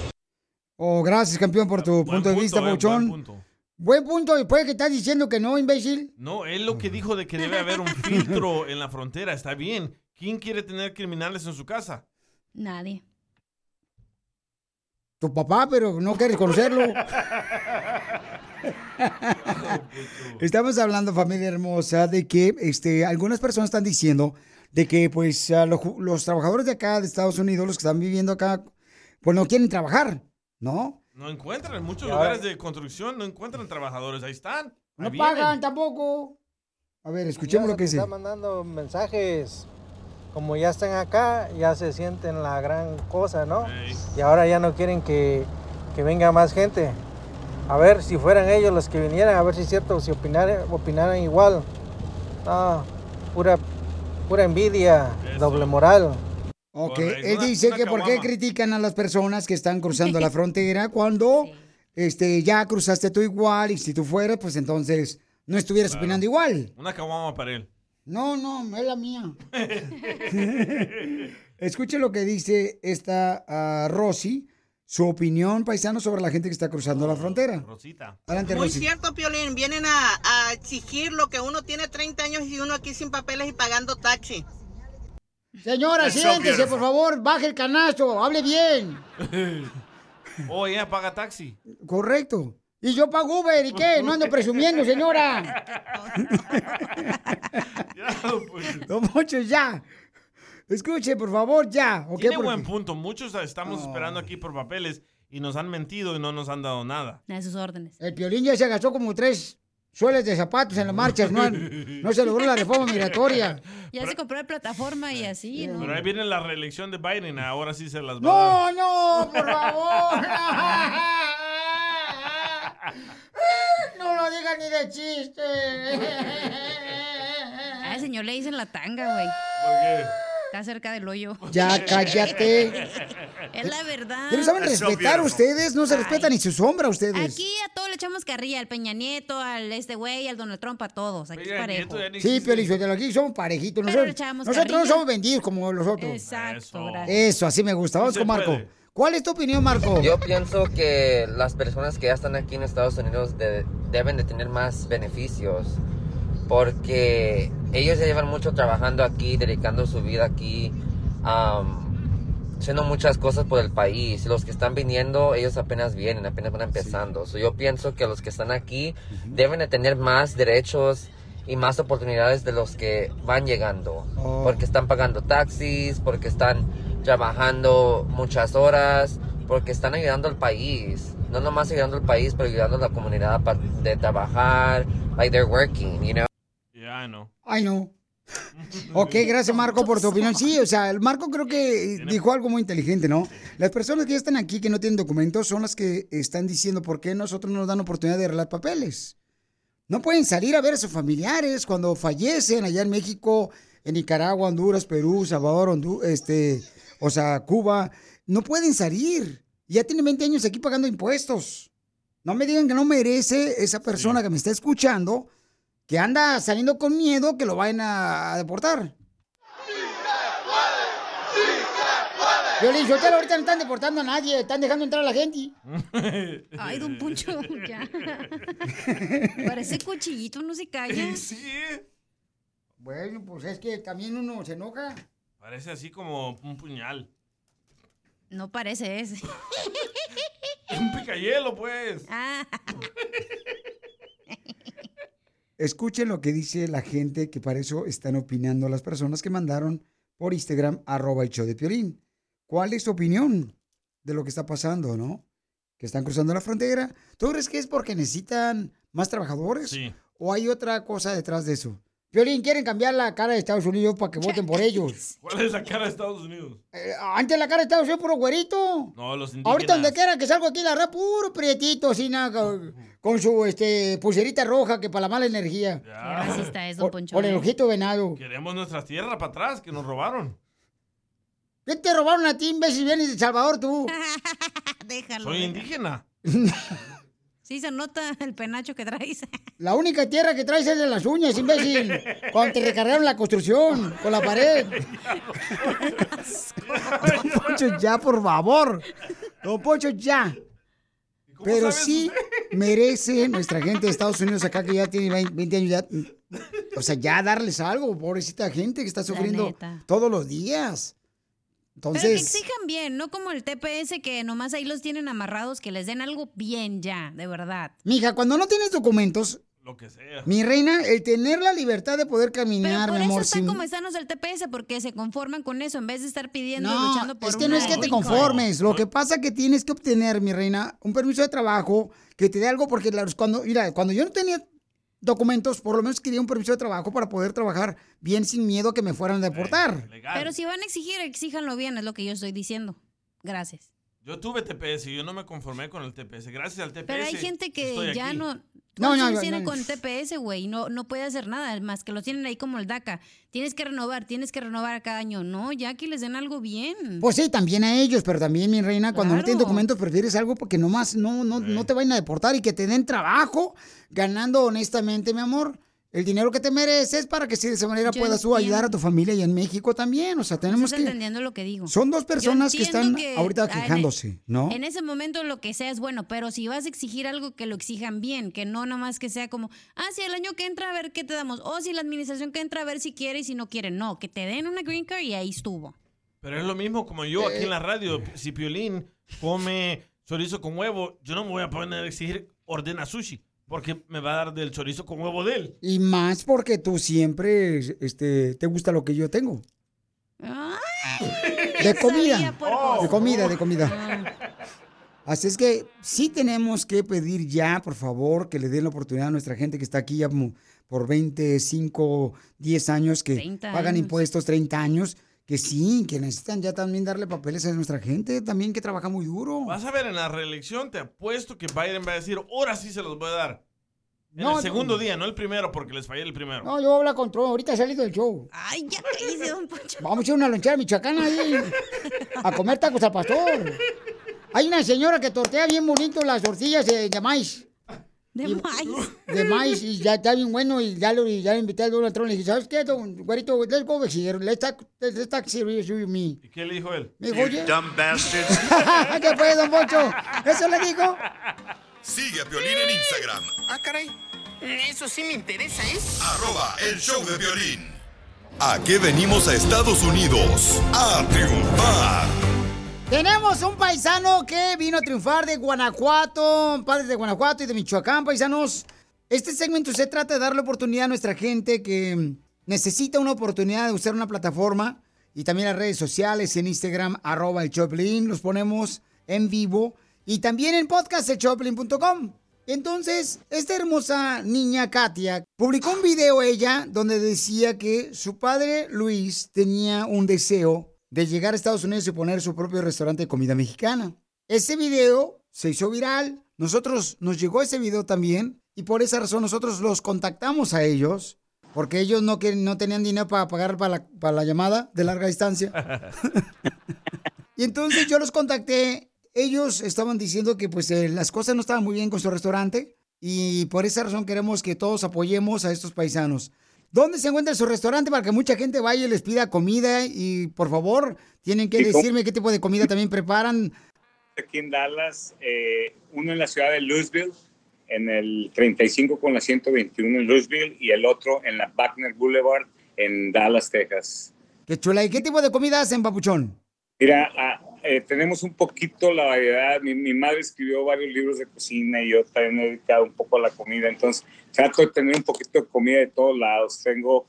Oh, gracias, campeón, por tu punto de vista, eh, buen punto. Buen punto después que estás diciendo que no, imbécil. No, él lo que dijo de que debe haber un filtro en la frontera, está bien. ¿Quién quiere tener criminales en su casa? Nadie. Tu papá, pero no quieres conocerlo. Estamos hablando, familia hermosa, de que este, algunas personas están diciendo de que pues a los, trabajadores de acá, de Estados Unidos, los que están viviendo acá, pues no quieren trabajar, ¿no? No encuentran, en muchos lugares de construcción no encuentran trabajadores, ahí están. No vienen. pagan tampoco. A ver, escuchemos lo que dice. Está mandando mensajes. Como ya están acá, ya se sienten la gran cosa, ¿no? Y ahora ya no quieren que, que venga más gente. A ver si fueran ellos los que vinieran, a ver si es cierto, si opinaran, opinaran igual. No, pura, pura envidia, doble moral. Ok, él dice que por qué critican a las personas que están cruzando la frontera cuando este, ya cruzaste tú igual y si tú fueras, pues entonces no estuvieras opinando igual. Una caguama para él. No, no, es la mía. Escuche lo que dice esta ah, Rosy, su opinión, paisano, sobre la gente que está cruzando la frontera. Rosita. Adelante, Muy Rosy. cierto, Piolín. Vienen a, a exigir lo que uno tiene 30 años y uno aquí sin papeles y pagando taxi. Señora, Eso, siéntese, por favor, baje el canasto, hable bien. oh, ella paga taxi. Correcto. Y yo pago Uber, ¿y qué? No ando presumiendo, señora. Don Poncho, ya. Escuche, por favor, ya. ¿ok? Tiene Porque- buen punto. Muchos estamos esperando aquí por papeles y nos han mentido y no nos han dado nada. A sus órdenes. El piolín ya se gastó como tres sueles de zapatos en las marchas, no, no se logró la reforma migratoria. Ya se compró la plataforma y así, ¿no? Pero ahí viene la reelección de Biden, ahora sí se las va a dar. No, no, por favor. No lo digas ni de chiste. Al señor le dicen la tanga, güey. ¿Por qué? Está cerca del hoyo. Ya, cállate. Es la verdad. ¿Ya no saben respetar ustedes? No se respetan ni su sombra ustedes. Aquí a todos le echamos carrilla, al Peña Nieto, al este güey, al Donald Trump, a todos. Aquí es parejo. Nieto Sí, Piolín, aquí somos parejitos. Pero Nosotros, nosotros no somos vendidos como los otros. Exacto, gracias. Eso, así me gusta. Vamos con Marco. puede. ¿Cuál es tu opinión, Marco? Yo pienso que las personas que ya están aquí en Estados Unidos de- deben de tener más beneficios porque ellos ya llevan mucho trabajando aquí, dedicando su vida aquí, am, haciendo muchas cosas por el país. Los que están viniendo, ellos apenas vienen, apenas van empezando. So, yo pienso que los que están aquí deben de tener más derechos y más oportunidades de los que van llegando. Oh. Porque están pagando taxis, porque están trabajando muchas horas, porque están ayudando al país. No nomás ayudando al país, pero ayudando a la comunidad de trabajar. Like they're working, you know? Yeah, I know. Ay, no. Ok, gracias Marco por tu opinión. Sí, o sea, el Marco creo que dijo algo muy inteligente, ¿no? Las personas que ya están aquí que no tienen documentos son las que están diciendo por qué nosotros no nos dan oportunidad de arreglar papeles. No pueden salir a ver a sus familiares cuando fallecen allá en México, en Nicaragua, Honduras, Perú, Salvador, Hondu- este, o sea, Cuba. No pueden salir. Ya tienen 20 años aquí pagando impuestos. No me digan que no merece esa persona que me está escuchando, que anda saliendo con miedo que lo vayan a, deportar. Violín, Sotelo, ahorita no están deportando a nadie, están dejando entrar a la gente. Ay, don Poncho, ya. Parece cuchillito, no se calla. Sí. Bueno, pues es que también uno se enoja. Parece así como un puñal. No parece ese. Un picayelo, pues. Ah, Escuchen lo que dice la gente que para eso están opinando las personas que mandaron por Instagram, arroba el show de Piolín. ¿Cuál es tu opinión de lo que está pasando, no? Que están cruzando la frontera. ¿Tú crees que es porque necesitan más trabajadores? Sí. ¿O hay otra cosa detrás de eso? Piolín, quieren cambiar la cara de Estados Unidos para que voten por ellos. ¿Cuál es la cara de Estados Unidos? Eh, antes la cara de Estados Unidos puro güerito. No, los indígenas. Ahorita donde quiera que salgo aquí, la red puro prietito, así nada, con, su este, pulserita roja que para la mala energía. qué racista es, don Poncho. Con el ¿eh? ojito venado. Queremos nuestra tierra para atrás, que nos robaron. ¿Qué te robaron a ti, imbécil? Vienes de El Salvador, tú. Déjalo. Soy déjalo. indígena. Sí, se nota el penacho que traes. La única tierra que traes es de las uñas, imbécil. Cuando te recargaron la construcción con la pared. Don Poncho, ya, por favor. Don Poncho, ya. Pero sabes sí, merece nuestra gente de Estados Unidos acá que ya tiene 20 20 años ya. O sea, ya darles algo, pobrecita gente que está sufriendo todos los días. Pero que Entonces, exijan bien, no como el TPS que nomás ahí los tienen amarrados, que les den algo bien ya, de verdad. mija, cuando no tienes documentos, Lo que sea. mi reina, el tener la libertad de poder Pero caminar, por mi eso amor, están sin- como están los del TPS, porque se conforman con eso en vez de estar pidiendo y No, luchando por es que no es que te conformes. Lo que pasa es que tienes que obtener, mi reina, un permiso de trabajo que te dé algo, porque cuando, mira, cuando yo no tenía documentos, por lo menos quería un permiso de trabajo para poder trabajar bien sin miedo a que me fueran a deportar. Pero si van a exigir, exíjanlo bien, es lo que yo estoy diciendo. Gracias. Yo tuve TPS y yo no me conformé con el TPS. Gracias al TPS. Pero hay gente que ya aquí. no... No, ¿Cuántos no, no, tienen no. con TPS, güey? y No, no puede hacer nada, más que los tienen ahí como el DACA. Tienes que renovar, tienes que renovar cada año. No, ya que les den algo bien. Pues sí, también a ellos, pero también, mi reina, cuando no tienes Claro. documentos, prefieres algo porque nomás no, no, no te vayan a deportar y que te den trabajo ganando honestamente, mi amor. El dinero que te mereces para que sí, de esa manera Yo puedas tú ayudar a tu familia y en México también. O sea, tenemos estás que... entendiendo lo que digo. Son dos personas que están que, ahorita ah, en- quejándose, ¿no? En ese momento lo que sea es bueno, pero si vas a exigir algo que lo exijan bien, que no nomás que sea como, ah, si el año que entra a ver qué te damos, o si la administración que entra a ver si quiere y si no quiere, no, que te den una green card y ahí estuvo. Pero es lo mismo como yo aquí en la radio. Si Piolín come chorizo con huevo, yo no me voy a poner a exigir ordena sushi. Porque me va a dar del chorizo con huevo de él. Y más porque tú siempre este, te gusta lo que yo tengo. De comida. De comida, de comida. Así es que sí tenemos que pedir ya, por favor, que le den la oportunidad a nuestra gente que está aquí ya por 25, 10 años, que 30 pagan años. impuestos 30 años, que sí, que necesitan ya también darle papeles a nuestra gente, también que trabaja muy duro. Vas a ver en la reelección, te apuesto que Biden va a decir, ahora sí se los voy a dar. En No, el segundo no. día, no el primero, porque les fallé el primero. No, yo hablo con Trump, ahorita he salido del show. Ay, ya cállese, don Poncho. Vamos a ir a una lonchera michoacana ahí a comer tacos al pastor. Hay una señora que tortea bien bonito las tortillas de, de maíz. De maíz. De maíz y ya está bien bueno y ya lo, ya lo invité al Donald Trump. Le dije, ¿sabes qué, don güerito? Let's go here. Let's talk, let's talk serious you and me. ¿Y qué le dijo él? Me dijo, oye. dumb bastards. ¿Qué fue, don Poncho? ¿Eso le dijo? Sigue a Piolín en Instagram, Ah, caray. Eso sí me interesa, ¿eh? arroba el show de violín. ¿A qué venimos a Estados Unidos? A triunfar. Tenemos un paisano que vino a triunfar de Guanajuato, padres de Guanajuato y de Michoacán, paisanos. Este segmento se trata de darle oportunidad a nuestra gente que necesita una oportunidad de usar una plataforma y también las redes sociales en Instagram, arroba el Choplin, los ponemos en vivo y también en podcast elchoplin.com. Entonces, esta hermosa niña Katia publicó un video ella donde decía que su padre Luis tenía un deseo de llegar a Estados Unidos y poner su propio restaurante de comida mexicana. Ese video se hizo viral, nosotros nos llegó ese video también y por esa razón nosotros los contactamos a ellos porque ellos no, que, no tenían dinero para pagar para la, para la llamada de larga distancia. Y entonces yo los contacté. Ellos estaban diciendo que pues eh, las cosas no estaban muy bien con su restaurante y por esa razón queremos que todos apoyemos a estos paisanos. ¿Dónde se encuentra su restaurante para que mucha gente vaya y les pida comida? Y por favor, tienen que decirme qué tipo de comida también preparan. aquí en Dallas, eh, uno en la ciudad de Louisville, en el 35 con la 121 en Louisville y el otro en la Wagner Boulevard en Dallas, Texas. Qué chula. ¿Y qué tipo de comida hacen, papuchón? Mira, ah, eh, tenemos un poquito la variedad. Mi, mi madre escribió varios libros de cocina y yo también me he dedicado un poco a la comida. Entonces, trato de tener un poquito de comida de todos lados. Tengo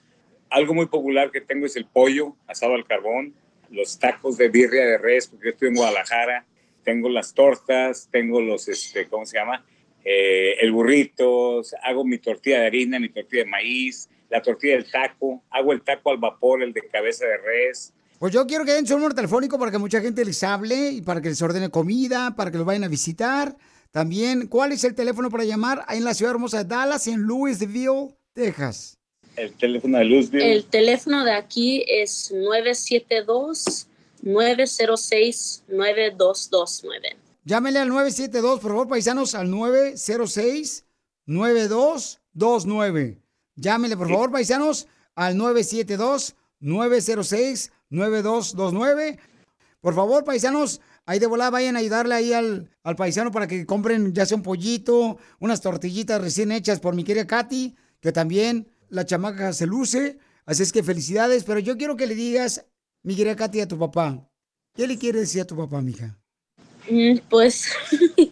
algo muy popular que tengo es el pollo asado al carbón, los tacos de birria de res, porque yo estoy en Guadalajara. Tengo las tortas, tengo los, este, ¿cómo se llama? Eh, el burrito, hago mi tortilla de harina, mi tortilla de maíz, la tortilla del taco, hago el taco al vapor, el de cabeza de res. Pues yo quiero que den su número telefónico para que mucha gente les hable y para que les ordene comida, para que los vayan a visitar. También, ¿cuál es el teléfono para llamar en la ciudad hermosa de Dallas, en Louisville, Texas? El teléfono de Louisville. El teléfono de aquí es 972-906-9229. Llámenle al 972, por favor, paisanos, al 906-9229. Llámenle, por favor, paisanos, al 972-906-9229. Por favor, paisanos, ahí de volada vayan a ayudarle ahí al, al paisano para que compren ya sea un pollito, unas tortillitas recién hechas por mi querida Katy, que también la chamaca se luce. Así es que felicidades, pero yo quiero que le digas, mi querida Katy, a tu papá. ¿Qué le quiere decir a tu papá, mija? Mm, Pues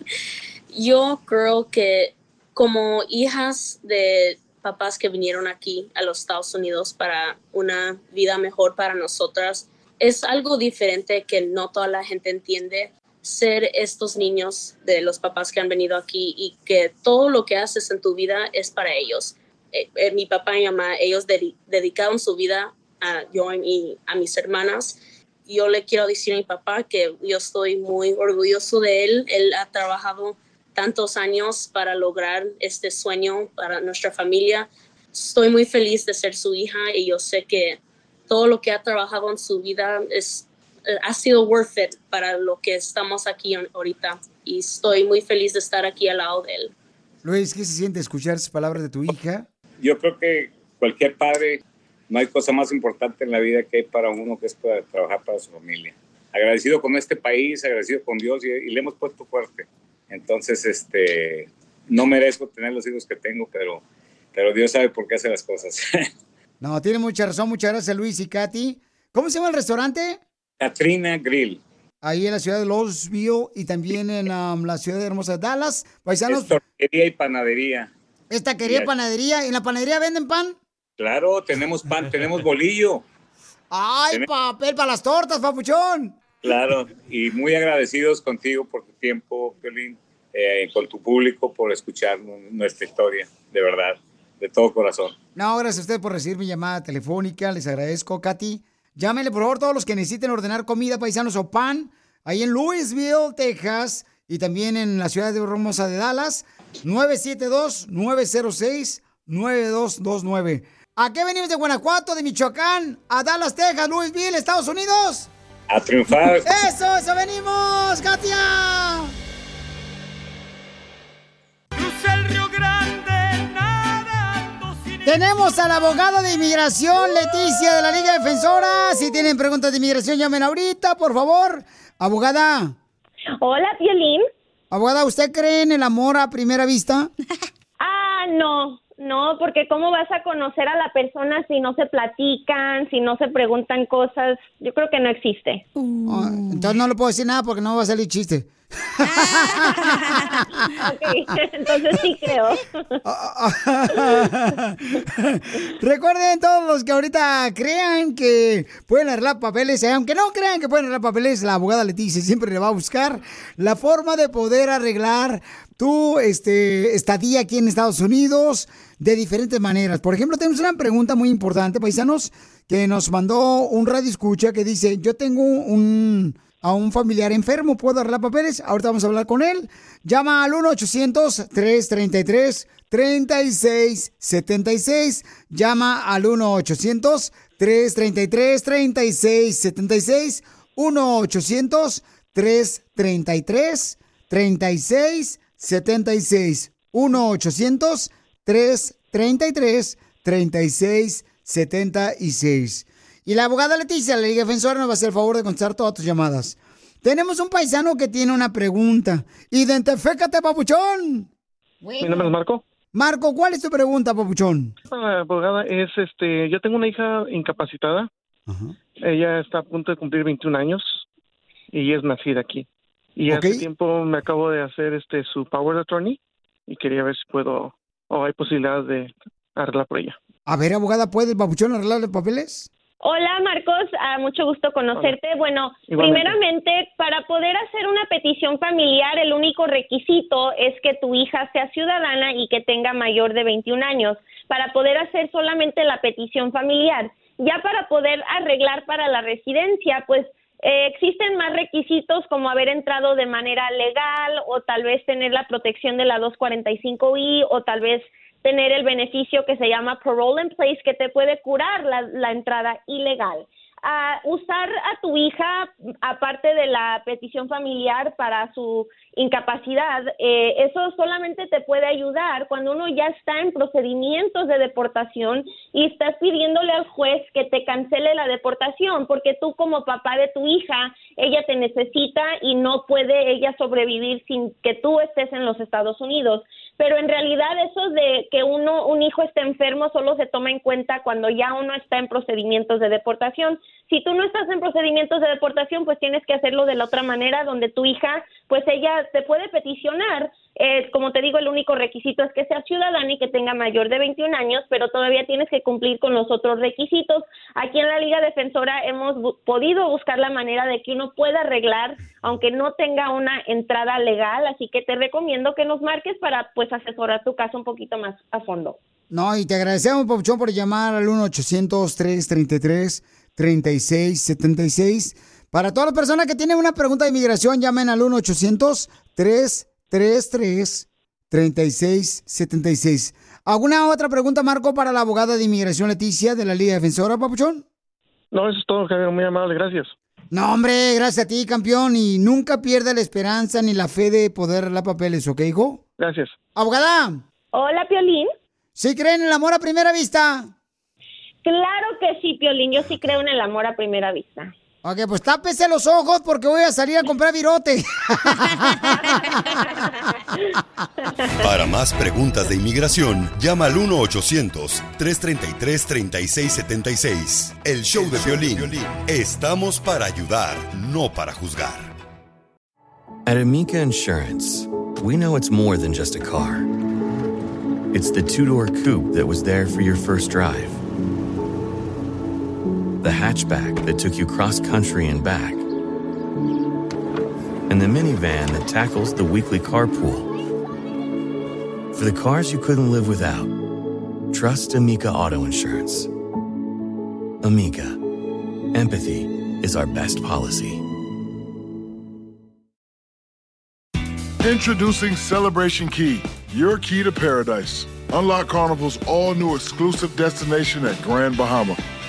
yo creo que como hijas de papás que vinieron aquí a los Estados Unidos para una vida mejor para nosotras, es algo diferente que no toda la gente entiende ser estos niños de los papás que han venido aquí y que todo lo que haces en tu vida es para ellos. Eh, eh, mi papá y mamá, ellos dedi- dedicaron su vida a yo y a mis hermanas yo le quiero decir a mi papá que yo estoy muy orgulloso de él. Él ha trabajado tantos años para lograr este sueño para nuestra familia. Estoy muy feliz de ser su hija y yo sé que todo lo que ha trabajado en su vida es, eh, ha sido worth it para lo que estamos aquí ahor- ahorita. Y estoy muy feliz de estar aquí al lado de él. Luis, ¿qué se siente escuchar esas palabras de tu hija? Yo creo que cualquier padre, no hay cosa más importante en la vida que hay para uno que es para trabajar para su familia. Agradecido con este país, agradecido con Dios y, y le hemos puesto fuerte. Entonces, este, no merezco tener los hijos que tengo, pero, pero Dios sabe por qué hace las cosas. No, tiene mucha razón. Muchas gracias, Luis y Katy. ¿Cómo se llama el restaurante? Katrina Grill. Ahí en la ciudad de Louisville y también en um, la ciudad de hermosa Dallas. Paisanos, Es tortería y panadería. esta quería Yes. panadería. ¿En la panadería venden pan? Claro, tenemos pan, tenemos bolillo. ¡Ay, papel para las tortas, papuchón! Claro, y muy agradecidos contigo por tu tiempo, Violín, eh, con tu público por escuchar nu- nuestra historia, de verdad, de todo corazón. No, gracias a usted por recibir mi llamada telefónica. Les agradezco, Katy. Llámenle, por favor, todos los que necesiten ordenar comida, paisanos o pan, ahí en Louisville, Texas, y también en la ciudad de hermosa de Dallas, 972-906-9229. ¿A qué venimos de Guanajuato, de Michoacán, a Dallas, Texas, Louisville, Estados Unidos? A triunfar. ¡Eso, eso venimos, Katia! Tenemos a la abogada de inmigración, Leticia, de la Liga Defensora. Si tienen preguntas de inmigración, llamen ahorita, por favor. Abogada. Hola, Violín. Abogada, ¿usted cree en el amor a primera vista? Ah, no, no, porque ¿cómo vas a conocer a la persona si no se platican, si no se preguntan cosas? Yo creo que no existe. Ah, entonces no le puedo decir nada porque no va a salir chiste. Ok, entonces sí creo. Recuerden todos los que ahorita crean que pueden arreglar papeles, eh, aunque no crean que pueden arreglar papeles, la abogada Leticia siempre le va a buscar la forma de poder arreglar tu este, estadía aquí en Estados Unidos de diferentes maneras. Por ejemplo, tenemos una pregunta muy importante, paisanos, que nos mandó un radio escucha que dice, yo tengo un a un familiar enfermo, ¿puedo arreglar papeles? Ahorita vamos a hablar con él. Llama al 1-800-333-3676. Llama al 1-800-333-3676. 1-800-333-3676. 1-800-333-3676. Y la abogada Leticia, la Liga Defensora, nos va a hacer el favor de contestar todas tus llamadas. Tenemos un paisano que tiene una pregunta. Identifícate, papuchón. Mi nombre es Marco. Marco, ¿cuál es tu pregunta, papuchón? La abogada es, este, yo tengo una hija incapacitada. Ella está a punto de cumplir 21 años y es nacida aquí. Y hace tiempo me acabo de hacer este su power attorney y quería ver si puedo o hay posibilidad de arreglar por ella. A ver, abogada, ¿puede el papuchón arreglar los papeles? Hola Marcos, ah, mucho gusto conocerte. Bueno, Igualmente. primeramente, para poder hacer una petición familiar, el único requisito es que tu hija sea ciudadana y que tenga mayor de 21 años, para poder hacer solamente la petición familiar. Ya para poder arreglar para la residencia, pues eh, existen más requisitos como haber entrado de manera legal o tal vez tener la protección de la 245I o tal vez tener el beneficio que se llama parole in place que te puede curar la, la entrada ilegal. A usar a tu hija, aparte de la petición familiar para su incapacidad, eh, eso solamente te puede ayudar cuando uno ya está en procedimientos de deportación y estás pidiéndole al juez que te cancele la deportación, porque tú como papá de tu hija, ella te necesita y no puede ella sobrevivir sin que tú estés en los Estados Unidos. Pero en realidad eso de que uno, un hijo esté enfermo solo se toma en cuenta cuando ya uno está en procedimientos de deportación. Si tú no estás en procedimientos de deportación, pues tienes que hacerlo de la otra manera, donde tu hija, pues ella te puede peticionar. Eh, como te digo, el único requisito es que sea ciudadana y que tenga mayor de 21 años, pero todavía tienes que cumplir con los otros requisitos. Aquí en la Liga Defensora hemos podido buscar la manera de que uno pueda arreglar, aunque no tenga una entrada legal, así que te recomiendo que nos marques para pues asesorar tu caso un poquito más a fondo. No, y te agradecemos, Papuchón, por llamar al 1-800-333-3676. Para todas las personas que tienen una pregunta de inmigración, llamen al 1-800-333-3676. ¿Alguna otra pregunta, Marco, para la abogada de inmigración Leticia de la Liga Defensora, Papuchón? No, eso es todo, Javier. Muy amable, gracias. No, hombre, gracias a ti, campeón. Y nunca pierda la esperanza ni la fe de poder arreglar papeles, ¿ok, hijo? Gracias. Abogada. Hola, Piolín. ¿Sí creen en el amor a primera vista? Claro que sí, Piolín. Yo sí creo en el amor a primera vista. Ok, pues tápese los ojos porque voy a salir a comprar virote. Para más preguntas de inmigración, llama al 1-800-333-3676. El show de violín. Estamos para ayudar, no para juzgar. At Amica Insurance, we know it's more than just a car. It's the two door coupe that was there for your first drive, the hatchback that took you cross country and back, and the minivan that tackles the weekly carpool. For the cars you couldn't live without, trust Amica Auto Insurance. Amica, empathy is our best policy. Introducing Celebration Key, your key to paradise. Unlock Carnival's all new exclusive destination at Grand Bahama,